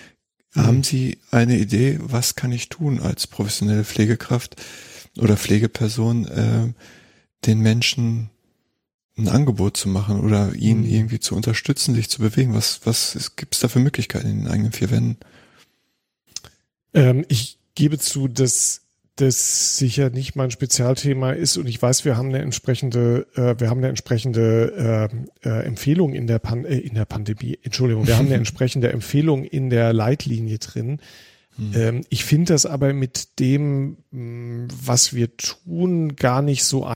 Mhm. Haben Sie eine Idee, was kann ich tun als professionelle Pflegekraft oder Pflegeperson, äh, den Menschen ein Angebot zu machen oder ihn mhm. irgendwie zu unterstützen, sich zu bewegen? Was, was gibt es da für Möglichkeiten in den eigenen vier Wänden? Ähm, ich gebe zu, dass das sicher nicht mein Spezialthema ist und ich weiß, wir haben eine entsprechende, äh, wir haben eine entsprechende äh, äh, Empfehlung in der Pan äh, in der Pandemie, Entschuldigung, wir haben eine entsprechende Empfehlung in der Leitlinie drin. Hm. Ähm, ich finde das aber mit dem, was wir tun, gar nicht so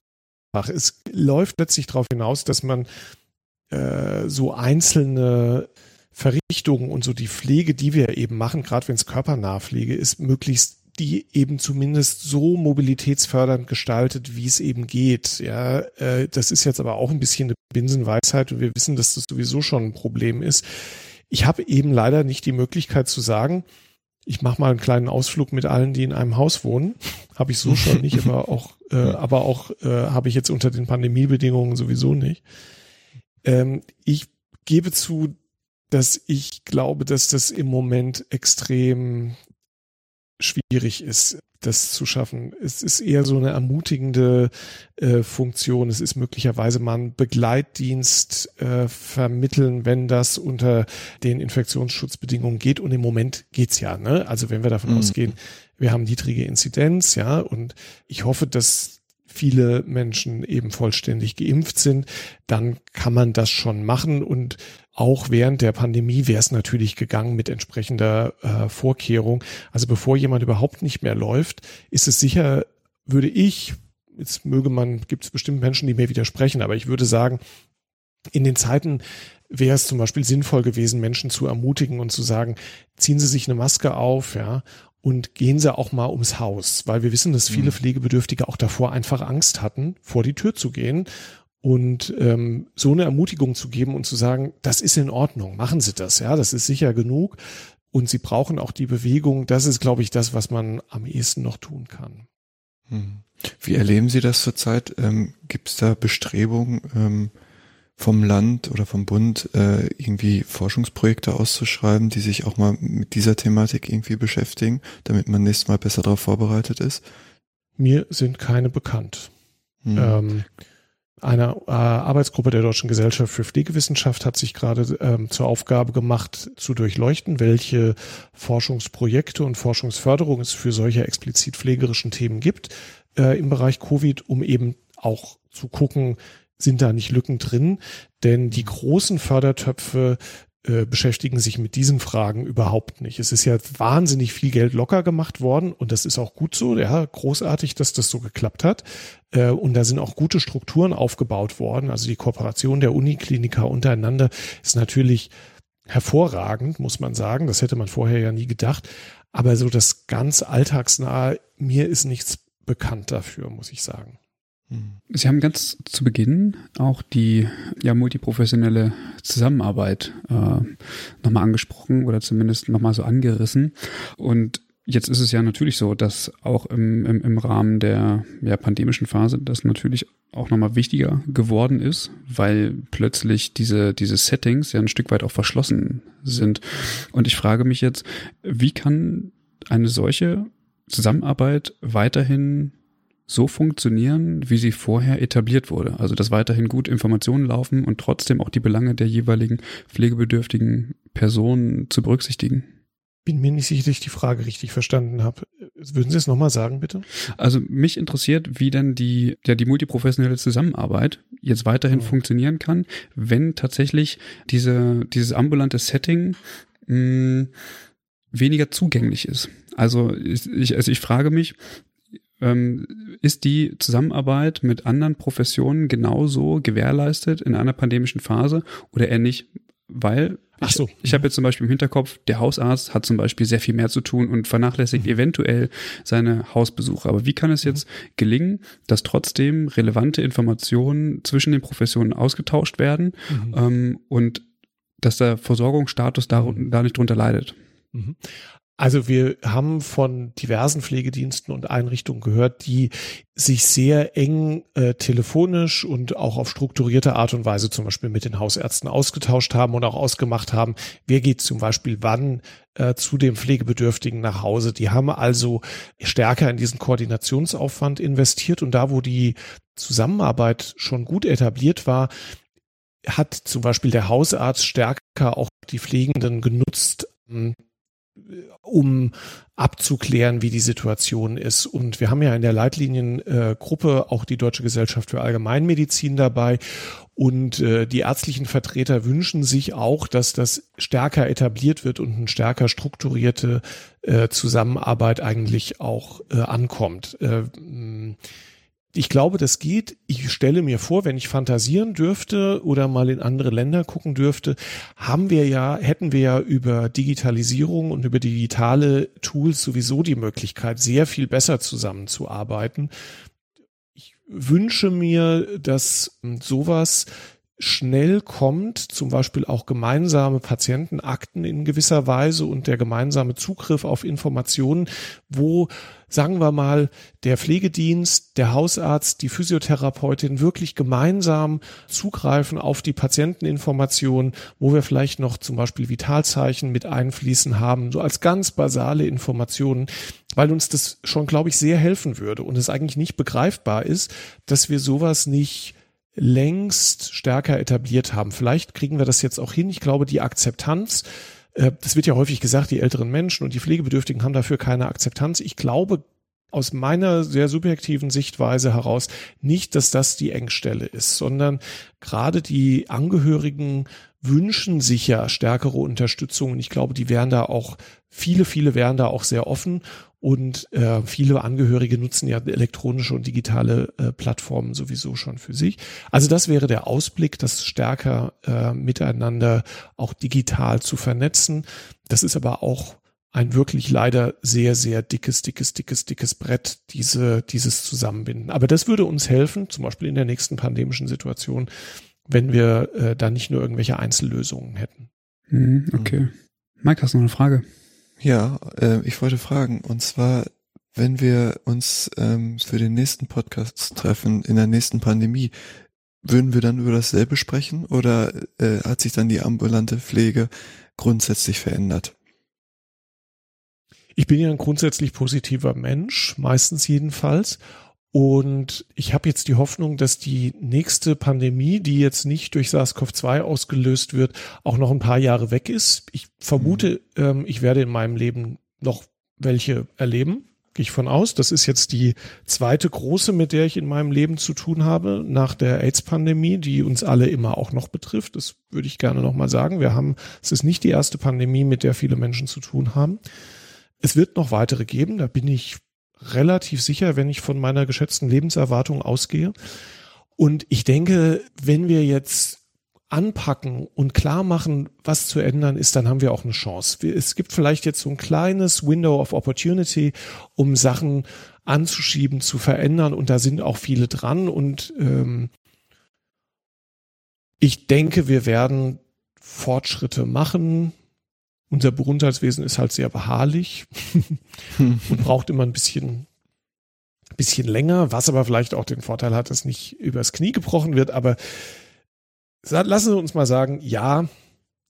es läuft letztlich darauf hinaus, dass man äh, so einzelne Verrichtungen und so die Pflege, die wir eben machen, gerade wenn es körpernahe Pflege ist, möglichst die eben zumindest so mobilitätsfördernd gestaltet, wie es eben geht. Ja, äh, das ist jetzt aber auch ein bisschen eine Binsenweisheit und wir wissen, dass das sowieso schon ein Problem ist. Ich habe eben leider nicht die Möglichkeit zu sagen, ich mache mal einen kleinen Ausflug mit allen, die in einem Haus wohnen. Habe ich so schon nicht, aber auch, äh, aber auch äh, habe ich jetzt unter den Pandemiebedingungen sowieso nicht. Ähm, ich gebe zu, dass ich glaube, dass das im Moment extrem schwierig ist das zu schaffen. Es ist eher so eine ermutigende äh, Funktion. Es ist möglicherweise mal ein Begleitdienst äh, vermitteln, wenn das unter den Infektionsschutzbedingungen geht. Und im Moment geht's ja. Ne? Also wenn wir davon mhm. ausgehen, wir haben niedrige Inzidenz, ja, und ich hoffe, dass viele Menschen eben vollständig geimpft sind, dann kann man das schon machen und auch während der Pandemie wäre es natürlich gegangen mit entsprechender äh, Vorkehrung. Also bevor jemand überhaupt nicht mehr läuft, ist es sicher, würde ich, jetzt möge man, gibt es bestimmt Menschen, die mir widersprechen, aber ich würde sagen, in den Zeiten wäre es zum Beispiel sinnvoll gewesen, Menschen zu ermutigen und zu sagen, ziehen Sie sich eine Maske auf, ja, und gehen Sie auch mal ums Haus, weil wir wissen, dass viele mhm. Pflegebedürftige auch davor einfach Angst hatten, vor die Tür zu gehen und ähm, so eine Ermutigung zu geben und zu sagen, das ist in Ordnung, machen Sie das, ja, das ist sicher genug und Sie brauchen auch die Bewegung. Das ist, glaube ich, das, was man am ehesten noch tun kann. Hm. Wie erleben Sie das zurzeit? Ähm, Gibt es da Bestrebungen ähm, vom Land oder vom Bund, äh, irgendwie Forschungsprojekte auszuschreiben, die sich auch mal mit dieser Thematik irgendwie beschäftigen, damit man nächstes Mal besser darauf vorbereitet ist? Mir sind keine bekannt. Hm. Ähm, eine äh, Arbeitsgruppe der Deutschen Gesellschaft für Pflegewissenschaft hat sich gerade ähm, zur Aufgabe gemacht, zu durchleuchten, welche Forschungsprojekte und Forschungsförderung es für solche explizit pflegerischen Themen gibt äh, im Bereich Covid, um eben auch zu gucken, sind da nicht Lücken drin, denn die großen Fördertöpfe äh, beschäftigen sich mit diesen Fragen überhaupt nicht. Es ist ja wahnsinnig viel Geld locker gemacht worden und das ist auch gut so, ja, großartig, dass das so geklappt hat. Äh, und da sind auch gute Strukturen aufgebaut worden. Also die Kooperation der Unikliniker untereinander ist natürlich hervorragend, muss man sagen. Das hätte man vorher ja nie gedacht. Aber so das ganz alltagsnahe, mir ist nichts bekannt dafür, muss ich sagen. Sie haben ganz zu Beginn auch die ja, multiprofessionelle Zusammenarbeit äh, nochmal angesprochen oder zumindest nochmal so angerissen. Und jetzt ist es ja natürlich so, dass auch im, im, im Rahmen der ja, pandemischen Phase das natürlich auch nochmal wichtiger geworden ist, weil plötzlich diese, diese Settings ja ein Stück weit auch verschlossen sind. Und ich frage mich jetzt, wie kann eine solche Zusammenarbeit weiterhin so funktionieren, wie sie vorher etabliert wurde. Also dass weiterhin gut Informationen laufen und trotzdem auch die Belange der jeweiligen pflegebedürftigen Personen zu berücksichtigen. Bin mir nicht sicher, dass ich die Frage richtig verstanden habe. Würden Sie es nochmal sagen, bitte? Also mich interessiert, wie denn die, ja, die multiprofessionelle Zusammenarbeit jetzt weiterhin mhm. funktionieren kann, wenn tatsächlich diese, dieses ambulante Setting mh, mm, weniger zugänglich ist. Also ich, also ich frage mich, ähm, ist die Zusammenarbeit mit anderen Professionen genauso gewährleistet in einer pandemischen Phase oder eher nicht? Weil Ach so. Ich, ich habe jetzt zum Beispiel im Hinterkopf, der Hausarzt hat zum Beispiel sehr viel mehr zu tun und vernachlässigt mhm. eventuell seine Hausbesuche. Aber wie kann es jetzt mhm. gelingen, dass trotzdem relevante Informationen zwischen den Professionen ausgetauscht werden mhm. ähm, und dass der Versorgungsstatus da, mhm. da nicht drunter leidet? Also wir haben von diversen Pflegediensten und Einrichtungen gehört, die sich sehr eng äh, telefonisch und auch auf strukturierte Art und Weise zum Beispiel mit den Hausärzten ausgetauscht haben und auch ausgemacht haben, wer geht zum Beispiel wann äh, zu dem Pflegebedürftigen nach Hause. Die haben also stärker in diesen Koordinationsaufwand investiert und da, wo die Zusammenarbeit schon gut etabliert war, hat zum Beispiel der Hausarzt stärker auch die Pflegenden genutzt, um abzuklären, wie die Situation ist. Und wir haben ja in der Leitliniengruppe auch die Deutsche Gesellschaft für Allgemeinmedizin dabei. Und äh, die ärztlichen Vertreter wünschen sich auch, dass das stärker etabliert wird und eine stärker strukturierte äh, Zusammenarbeit eigentlich auch äh, ankommt. Äh, ich glaube, das geht. Ich stelle mir vor, wenn ich fantasieren dürfte oder mal in andere Länder gucken dürfte, haben wir ja, hätten wir ja über Digitalisierung und über digitale Tools sowieso die Möglichkeit, sehr viel besser zusammenzuarbeiten. Ich wünsche mir, dass sowas schnell kommt, zum Beispiel auch gemeinsame Patientenakten in gewisser Weise und der gemeinsame Zugriff auf Informationen, wo, sagen wir mal, der Pflegedienst, der Hausarzt, die Physiotherapeutin wirklich gemeinsam zugreifen auf die Patienteninformationen, wo wir vielleicht noch zum Beispiel Vitalzeichen mit einfließen haben, so als ganz basale Informationen, weil uns das schon, glaube ich, sehr helfen würde und es eigentlich nicht begreifbar ist, dass wir sowas nicht längst stärker etabliert haben. Vielleicht kriegen wir das jetzt auch hin. Ich glaube, die Akzeptanz, äh, das wird ja häufig gesagt, die älteren Menschen und die Pflegebedürftigen haben dafür keine Akzeptanz. Ich glaube aus meiner sehr subjektiven Sichtweise heraus nicht, dass das die Engstelle ist, sondern gerade die Angehörigen wünschen sich ja stärkere Unterstützung und ich glaube, die wären da auch, viele, viele wären da auch sehr offen und äh, viele Angehörige nutzen ja elektronische und digitale äh, Plattformen sowieso schon für sich. Also das wäre der Ausblick, das stärker äh, miteinander auch digital zu vernetzen. Das ist aber auch ein wirklich leider sehr, sehr dickes, dickes, dickes, dickes Brett, diese, dieses Zusammenbinden. Aber das würde uns helfen, zum Beispiel in der nächsten pandemischen Situation, wenn wir äh, da nicht nur irgendwelche Einzellösungen hätten. Mhm, okay. Mike, hast du noch eine Frage? Ja, äh, ich wollte fragen, und zwar, wenn wir uns ähm, für den nächsten Podcast treffen, in der nächsten Pandemie, würden wir dann über dasselbe sprechen oder äh, hat sich dann die ambulante Pflege grundsätzlich verändert? Ich bin ja ein grundsätzlich positiver Mensch, meistens jedenfalls. Und ich habe jetzt die Hoffnung, dass die nächste Pandemie, die jetzt nicht durch SARS-CoV-2 ausgelöst wird, auch noch ein paar Jahre weg ist. Ich vermute, mhm. ähm, ich werde in meinem Leben noch welche erleben. Gehe ich von aus. Das ist jetzt die zweite große, mit der ich in meinem Leben zu tun habe, nach der AIDS-Pandemie, die uns alle immer auch noch betrifft. Das würde ich gerne nochmal sagen. Wir haben, es ist nicht die erste Pandemie, mit der viele Menschen zu tun haben. Es wird noch weitere geben, da bin ich relativ sicher, wenn ich von meiner geschätzten Lebenserwartung ausgehe. Und ich denke, wenn wir jetzt anpacken und klar machen, was zu ändern ist, dann haben wir auch eine Chance. Es gibt vielleicht jetzt so ein kleines Window of Opportunity, um Sachen anzuschieben, zu verändern und da sind auch viele dran und ähm, ich denke, wir werden Fortschritte machen. Unser Gesundheitswesen ist halt sehr beharrlich und braucht immer ein bisschen, bisschen länger, was aber vielleicht auch den Vorteil hat, dass nicht übers Knie gebrochen wird. Aber lassen Sie uns mal sagen, ja,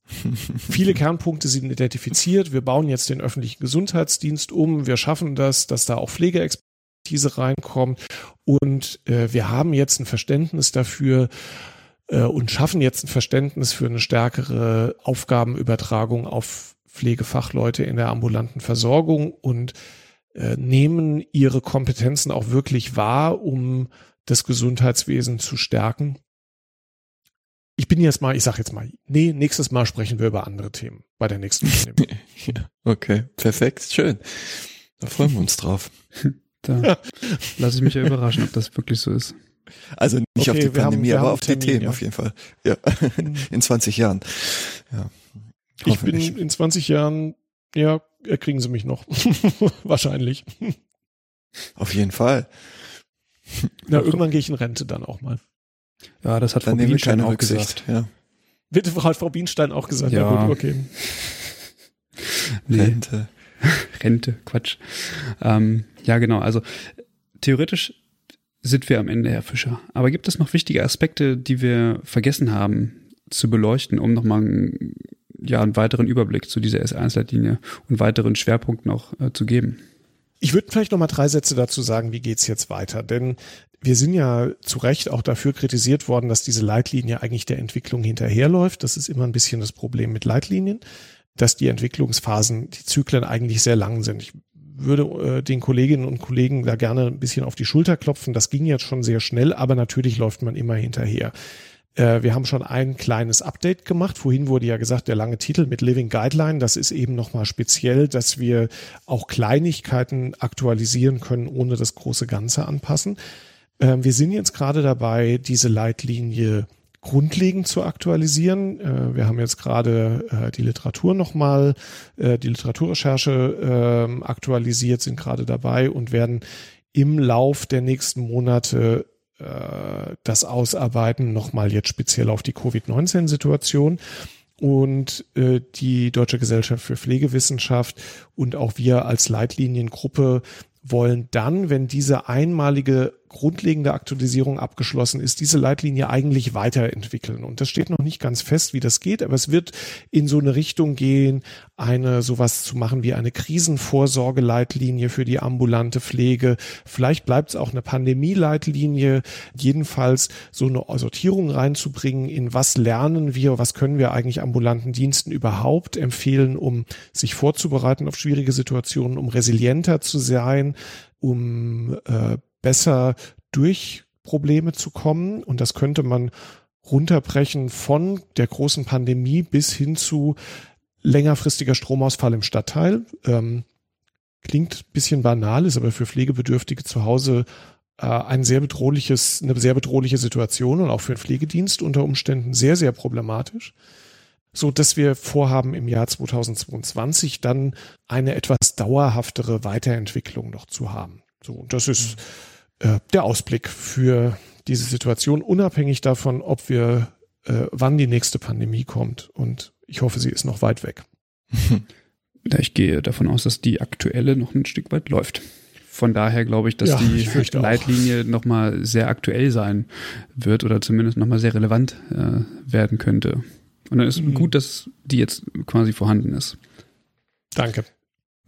viele Kernpunkte sind identifiziert. Wir bauen jetzt den öffentlichen Gesundheitsdienst um. Wir schaffen das, dass da auch Pflegeexpertise reinkommt. Und äh, wir haben jetzt ein Verständnis dafür, äh, und schaffen jetzt ein Verständnis für eine stärkere Aufgabenübertragung auf Pflegefachleute in der ambulanten Versorgung und äh, nehmen ihre Kompetenzen auch wirklich wahr, um das Gesundheitswesen zu stärken. ich bin jetzt mal, ich sag jetzt mal, nee, nächstes Mal sprechen wir über andere Themen bei der nächsten Pandemie. ja, okay, perfekt, schön. Da freuen wir uns drauf. Da lasse ich mich ja überraschen, ob das wirklich so ist. Also nicht okay, auf die Pandemie, haben, aber auf Termin, die Themen ja. auf jeden Fall. Ja, in 20 Jahren. Ja. Ich bin in 20 Jahren, ja, kriegen sie mich noch. Wahrscheinlich. Auf jeden Fall. Na, irgendwann gehe ich in Rente dann auch mal. Ja, das hat dann Frau Bienstein auch Rücksicht, gesagt. Ja. Bitte hat Frau Bienstein auch gesagt. Ja, ja gut, okay. Nee. Rente. Rente, Quatsch. Ähm, ja, genau. Also theoretisch sind wir am Ende, Herr Fischer. Aber gibt es noch wichtige Aspekte, die wir vergessen haben zu beleuchten, um nochmal einen, ja, einen weiteren Überblick zu dieser S1-Leitlinie und weiteren Schwerpunkten auch äh, zu geben? Ich würde vielleicht noch mal drei Sätze dazu sagen, wie geht's jetzt weiter? Denn wir sind ja zu Recht auch dafür kritisiert worden, dass diese Leitlinie eigentlich der Entwicklung hinterherläuft. Das ist immer ein bisschen das Problem mit Leitlinien, dass die Entwicklungsphasen, die Zyklen eigentlich sehr lang sind. Ich würde äh, den Kolleginnen und Kollegen da gerne ein bisschen auf die Schulter klopfen. Das ging jetzt schon sehr schnell, aber natürlich läuft man immer hinterher. Äh, wir haben schon ein kleines Update gemacht. Vorhin wurde ja gesagt, der lange Titel mit Living Guideline, das ist eben nochmal speziell, dass wir auch Kleinigkeiten aktualisieren können, ohne das große Ganze anpassen. Ähm, wir sind jetzt gerade dabei, diese Leitlinie grundlegend zu aktualisieren. Äh, wir haben jetzt gerade äh, die Literatur nochmal, die Literaturrecherche ähm, aktualisiert, sind gerade dabei und werden im Lauf der nächsten Monate das Ausarbeiten nochmal jetzt speziell auf die Covid-19-Situation. Und äh, die Deutsche Gesellschaft für Pflegewissenschaft und auch wir als Leitliniengruppe wollen dann, wenn diese einmalige grundlegende Aktualisierung abgeschlossen ist, diese Leitlinie eigentlich weiterentwickeln. Und das steht noch nicht ganz fest, wie das geht, aber es wird in so eine Richtung gehen, eine sowas zu machen wie eine Krisenvorsorgeleitlinie für die ambulante Pflege. Vielleicht bleibt es auch eine Pandemieleitlinie. Jedenfalls so eine Sortierung reinzubringen, in was lernen wir, was können wir eigentlich ambulanten Diensten überhaupt empfehlen, um sich vorzubereiten auf schwierige Situationen, um resilienter zu sein, um äh, besser durch Probleme zu kommen. Und das könnte man runterbrechen von der großen Pandemie bis hin zu längerfristiger Stromausfall im Stadtteil. Ähm, klingt bisschen banal, ist aber für Pflegebedürftige zu Hause äh, ein sehr bedrohliches, eine sehr bedrohliche Situation und auch für den Pflegedienst unter Umständen sehr, sehr problematisch. So dass wir vorhaben, im Jahr 2022 dann eine etwas dauerhaftere Weiterentwicklung noch zu haben. So, und das ist, mhm äh, der Ausblick für diese Situation, unabhängig davon, ob wir, äh, wann die nächste Pandemie kommt. Und ich hoffe, sie ist noch weit weg. ich gehe davon aus, dass die aktuelle noch ein Stück weit läuft. Von daher glaube ich, dass ja, die ich Leitlinie nochmal sehr aktuell sein wird oder zumindest nochmal sehr relevant äh, werden könnte. Und dann ist mhm. gut, dass die jetzt quasi vorhanden ist. Danke.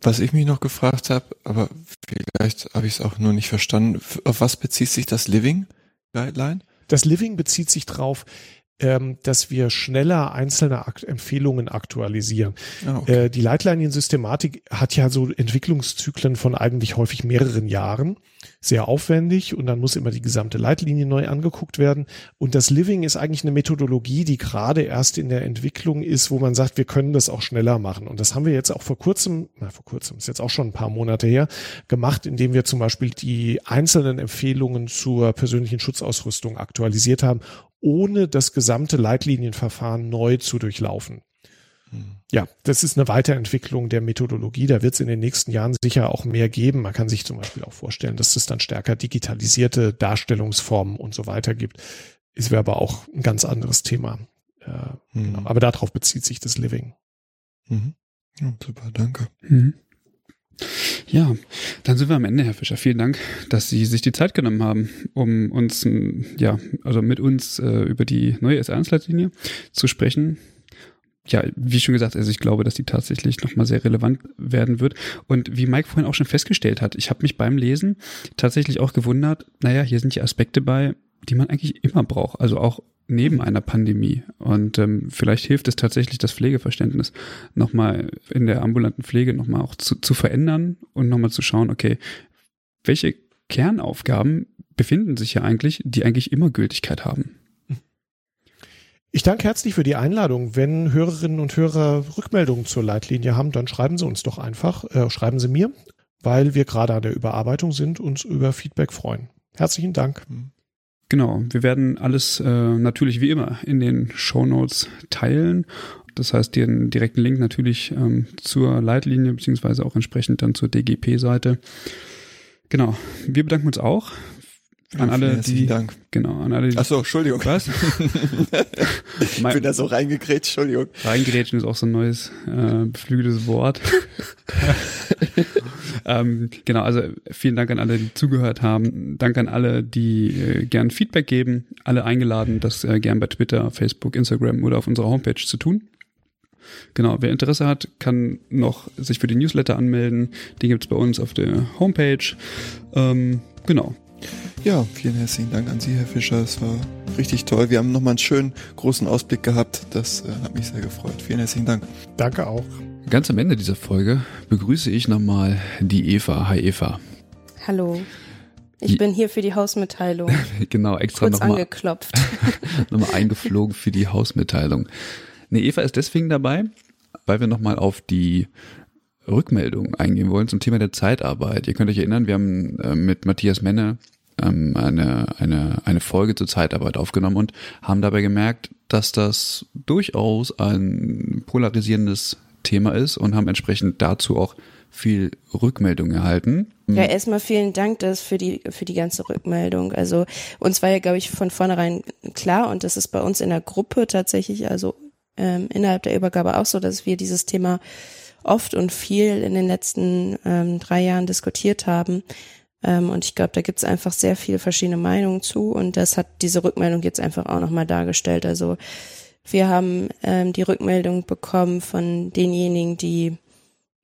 Was ich mich noch gefragt habe, aber vielleicht habe ich es auch nur nicht verstanden, auf was bezieht sich das Living Guideline? Das Living bezieht sich drauf, ähm, dass wir schneller einzelne Akt Empfehlungen aktualisieren. Ah, okay. äh, die Leitliniensystematik hat ja so Entwicklungszyklen von eigentlich häufig mehreren Jahren sehr aufwendig und dann muss immer die gesamte Leitlinie neu angeguckt werden. Und das Living ist eigentlich eine Methodologie, die gerade erst in der Entwicklung ist, wo man sagt, wir können das auch schneller machen. Und das haben wir jetzt auch vor kurzem, na vor kurzem, ist jetzt auch schon ein paar Monate her, gemacht, indem wir zum Beispiel die einzelnen Empfehlungen zur persönlichen Schutzausrüstung aktualisiert haben, ohne das gesamte Leitlinienverfahren neu zu durchlaufen. Ja, das ist eine Weiterentwicklung der Methodologie. Da wird es in den nächsten Jahren sicher auch mehr geben. Man kann sich zum Beispiel auch vorstellen, dass es dann stärker digitalisierte Darstellungsformen und so weiter gibt. Ist wäre aber auch ein ganz anderes Thema. Äh, mhm. genau. Aber darauf bezieht sich das Living. Mhm. Ja, super, danke. Mhm. Ja, dann sind wir am Ende, Herr Fischer. Vielen Dank, dass Sie sich die Zeit genommen haben, um uns, ja, also mit uns äh, über die neue S1-Leitlinie zu sprechen ja, wie schon gesagt, also ich glaube, dass die tatsächlich nochmal sehr relevant werden wird. Und wie Mike vorhin auch schon festgestellt hat, ich habe mich beim Lesen tatsächlich auch gewundert, naja, hier sind ja Aspekte bei, die man eigentlich immer braucht, also auch neben einer Pandemie. Und ähm, vielleicht hilft es tatsächlich, das Pflegeverständnis nochmal in der ambulanten Pflege nochmal auch zu, zu verändern und nochmal zu schauen, okay, welche Kernaufgaben befinden sich ja eigentlich, die eigentlich immer Gültigkeit haben. Ich danke herzlich für die Einladung. Wenn Hörerinnen und Hörer Rückmeldungen zur Leitlinie haben, dann schreiben Sie uns doch einfach, äh, schreiben Sie mir, weil wir gerade an der Überarbeitung sind, uns über Feedback freuen. Herzlichen Dank. Genau, wir werden alles äh, natürlich wie immer in den Show Notes teilen. Das heißt, den direkten Link natürlich ähm, zur Leitlinie beziehungsweise auch entsprechend dann zur DGP-Seite. Genau, wir bedanken uns auch an alle, die, Dank. genau, an alle, die, Ach so, Entschuldigung. was? Ich bin da so reingekrätscht, Entschuldigung. Reingrätschen ist auch so ein neues äh, beflügeltes Wort. ähm, genau, also vielen Dank an alle, die zugehört haben. Dank an alle, die äh, gern Feedback geben. Alle eingeladen, das äh, gern bei Twitter, Facebook, Instagram oder auf unserer Homepage zu tun. Genau, wer Interesse hat, kann noch sich für die Newsletter anmelden. Die gibt's bei uns auf der Homepage. Ähm, genau. Ja, vielen herzlichen Dank an Sie, Herr Fischer. Es war richtig toll. Wir haben nochmal einen schönen großen Ausblick gehabt. Das äh, hat mich sehr gefreut. Vielen herzlichen Dank. Danke auch. Ganz am Ende dieser Folge begrüße ich nochmal die Eva. Hi Eva. Hallo. Ich Die- bin hier für die Hausmitteilung. Genau, extra Kurz nochmal angeklopft. nochmal eingeflogen für die Hausmitteilung. Nee, Eva ist deswegen dabei, weil wir nochmal auf die Rückmeldung eingehen wollen zum Thema der Zeitarbeit. Ihr könnt euch erinnern, wir haben äh, mit Matthias Menne ähm, eine, eine, eine Folge zur Zeitarbeit aufgenommen und haben dabei gemerkt, dass das durchaus ein polarisierendes Thema ist und haben entsprechend dazu auch viel Rückmeldung erhalten. Ja, erstmal vielen Dank das für die für die ganze Rückmeldung. Also uns war ja, glaube ich, von vornherein klar und das ist bei uns in der Gruppe tatsächlich, also ähm, innerhalb der Übergabe auch so, dass wir dieses Thema oft und viel in den letzten ähm, drei Jahren diskutiert haben. Ähm, und ich glaube, da gibt es einfach sehr viele verschiedene Meinungen zu und das hat diese Rückmeldung jetzt einfach auch nochmal dargestellt. Also wir haben ähm, die Rückmeldung bekommen von denjenigen, die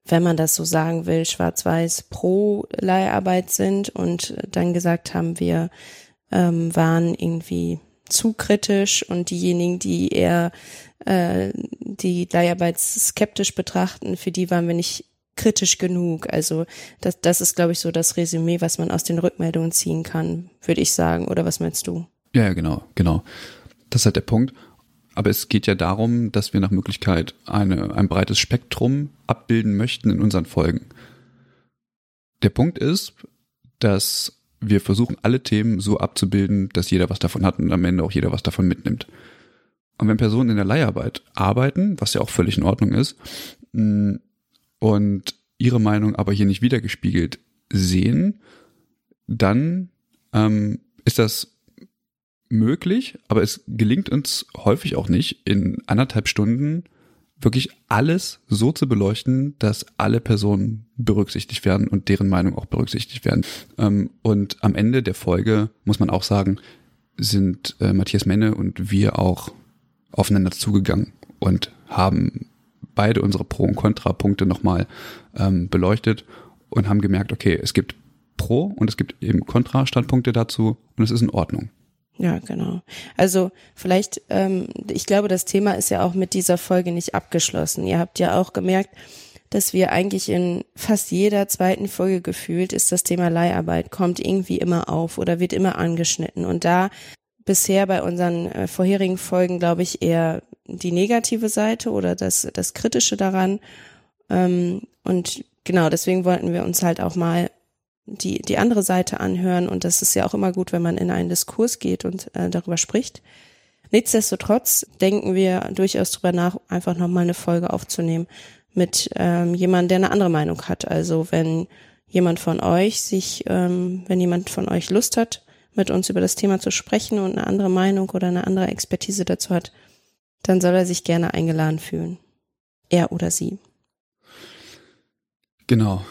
wenn man das so sagen will, schwarz-weiß pro Leiharbeit sind und dann gesagt haben, wir ähm, waren irgendwie zu kritisch und diejenigen, die eher äh, die Leiharbeit skeptisch betrachten, für die waren wir nicht kritisch genug. Also das, das ist, glaube ich, so das Resümee, was man aus den Rückmeldungen ziehen kann, würde ich sagen. Oder was meinst du? Ja, genau, genau. Das ist halt der Punkt. Aber es geht ja darum, dass wir nach Möglichkeit eine, ein breites Spektrum abbilden möchten in unseren Folgen. Der Punkt ist, dass wir versuchen, alle Themen so abzubilden, dass jeder was davon hat und am Ende auch jeder was davon mitnimmt. Und wenn Personen in der Leiharbeit arbeiten, was ja auch völlig in Ordnung ist, mh, und ihre Meinung aber hier nicht wiedergespiegelt sehen, dann ähm, ist das möglich, aber es gelingt uns häufig auch nicht, in anderthalb Stunden wirklich alles so zu beleuchten, dass alle Personen berücksichtigt werden und deren Meinung auch berücksichtigt werden. Ähm, und am Ende der Folge muss man auch sagen, sind äh, Matthias Menne und wir auch aufeinander zugegangen und haben beide unsere Pro- und Kontrapunkte nochmal ähm, beleuchtet und haben gemerkt, okay, es gibt Pro- und es gibt eben Kontra-Standpunkte dazu und es ist in Ordnung. Ja, genau. Also vielleicht, ähm, ich glaube, das Thema ist ja auch mit dieser Folge nicht abgeschlossen. Ihr habt ja auch gemerkt, dass wir eigentlich in fast jeder zweiten Folge gefühlt ist das Thema Leiharbeit, kommt irgendwie immer auf oder wird immer angeschnitten. Und da bisher bei unseren äh, vorherigen Folgen, glaube ich, eher die negative Seite oder das, das Kritische daran. Ähm, und genau, deswegen wollten wir uns halt auch mal die, die andere Seite anhören. Und das ist ja auch immer gut, wenn man in einen Diskurs geht und äh, darüber spricht. Nichtsdestotrotz denken wir durchaus drüber nach, einfach nochmal eine Folge aufzunehmen mit ähm, jemandem, der eine andere Meinung hat. Also wenn jemand von euch sich, ähm, wenn jemand von euch Lust hat, mit uns über das Thema zu sprechen und eine andere Meinung oder eine andere Expertise dazu hat, dann soll er sich gerne eingeladen fühlen. Er oder sie. Genau.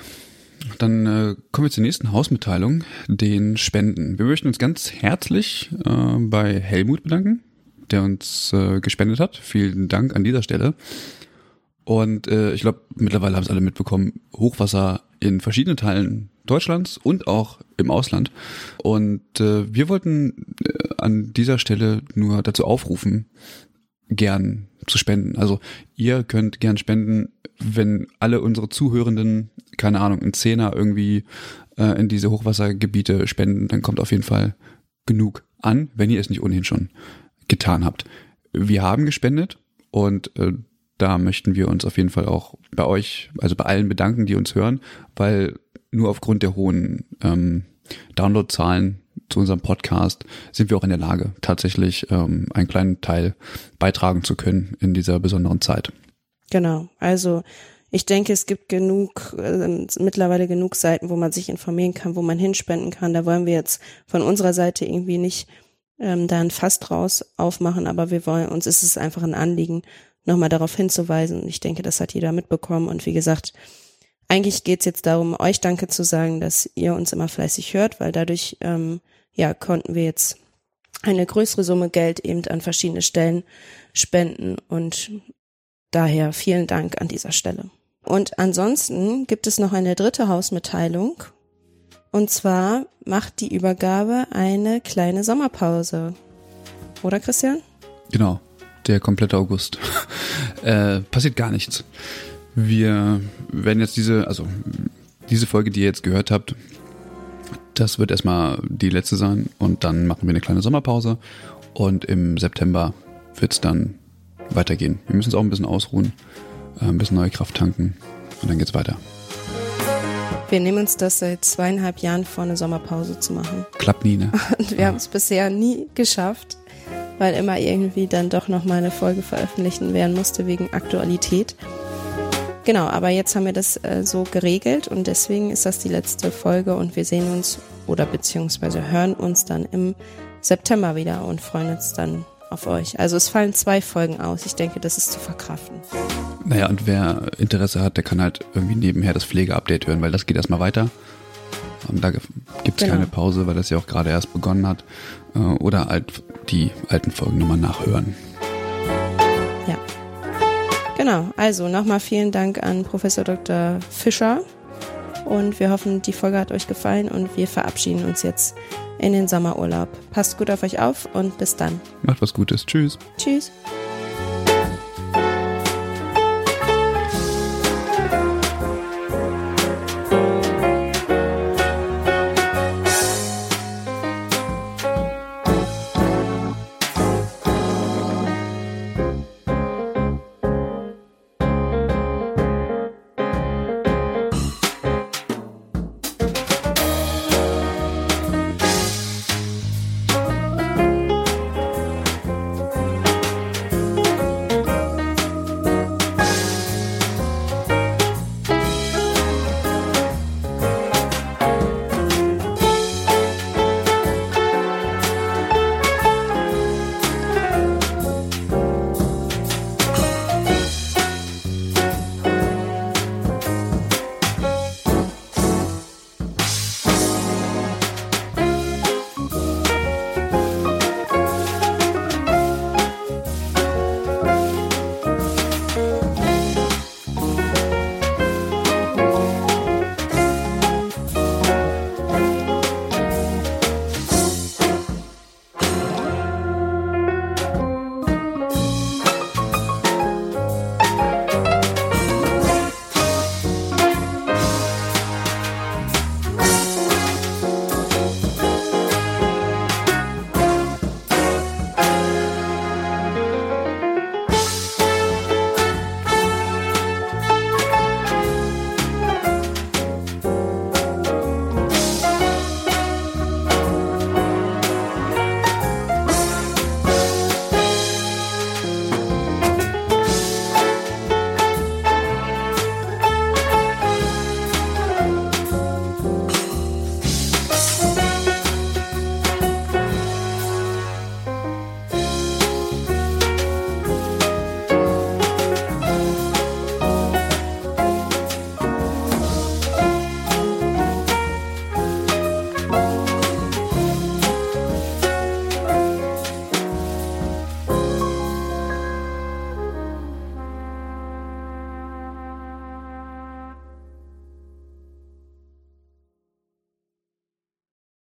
Dann äh, kommen wir zur nächsten Hausmitteilung, den Spenden. Wir möchten uns ganz herzlich äh, bei Helmut bedanken, der uns äh, gespendet hat. Vielen Dank an dieser Stelle. Und äh, ich glaube, mittlerweile haben es alle mitbekommen, Hochwasser in verschiedenen Teilen Deutschlands und auch im Ausland. Und äh, wir wollten äh, an dieser Stelle nur dazu aufrufen, gern zu spenden. Also ihr könnt gern spenden, wenn alle unsere Zuhörenden, keine Ahnung, in Zehner irgendwie äh, in diese Hochwassergebiete spenden, dann kommt auf jeden Fall genug an, wenn ihr es nicht ohnehin schon getan habt. wir haben gespendet und äh, da möchten wir uns auf jeden Fall auch bei euch, also bei allen bedanken, die uns hören, weil nur aufgrund der hohen ähm, Downloadzahlen zu unserem Podcast sind wir auch in der Lage, tatsächlich ähm, einen kleinen Teil beitragen zu können in dieser besonderen Zeit. Genau. Also ich denke, es gibt genug, äh, mittlerweile genug Seiten, wo man sich informieren kann, wo man hinspenden kann. Da wollen wir jetzt von unserer Seite irgendwie nicht ähm, da ein Fass draus aufmachen, aber wir wollen, uns ist es einfach ein Anliegen, nochmal darauf hinzuweisen. Ich denke, das hat jeder mitbekommen. Und wie gesagt, eigentlich geht's jetzt darum, euch Danke zu sagen, dass ihr uns immer fleißig hört, weil dadurch ähm, ja konnten wir jetzt eine größere Summe Geld eben an verschiedene Stellen spenden und daher vielen Dank an dieser Stelle. Und ansonsten gibt es noch eine dritte Hausmitteilung. Und zwar macht die Übergabe eine kleine Sommerpause. Oder Christian? Genau, der komplette August. äh, passiert gar nichts. Wir werden jetzt diese, also diese Folge, die ihr jetzt gehört habt, das wird erstmal die letzte sein und dann machen wir eine kleine Sommerpause und im September wird es dann weitergehen. Wir müssen uns auch ein bisschen ausruhen, äh, ein bisschen neue Kraft tanken und dann geht's weiter. Wir nehmen uns das seit zweieinhalb Jahren vor, eine Sommerpause zu machen. Klappt nie, ne? Und wir ja. haben es bisher nie geschafft, weil immer irgendwie dann doch nochmal eine Folge veröffentlichen werden musste wegen Aktualität. Genau, aber jetzt haben wir das äh, so geregelt und deswegen ist das die letzte Folge und wir sehen uns oder beziehungsweise hören uns dann im September wieder und freuen uns dann auf euch. Also es fallen zwei Folgen aus. Ich denke, das ist zu verkraften. Naja, und wer Interesse hat, der kann halt irgendwie nebenher das Pflegeupdate hören, weil das geht erstmal weiter. Und da gibt es genau. keine Pause, weil das ja auch gerade erst begonnen hat. Äh, oder halt die alten Folgen nochmal nachhören. Ja. Genau, also nochmal vielen Dank an Professor Dr. Fischer. Und wir hoffen, die Folge hat euch gefallen und wir verabschieden uns jetzt in den Sommerurlaub. Passt gut auf euch auf und bis dann. Macht was Gutes. Tschüss. Tschüss.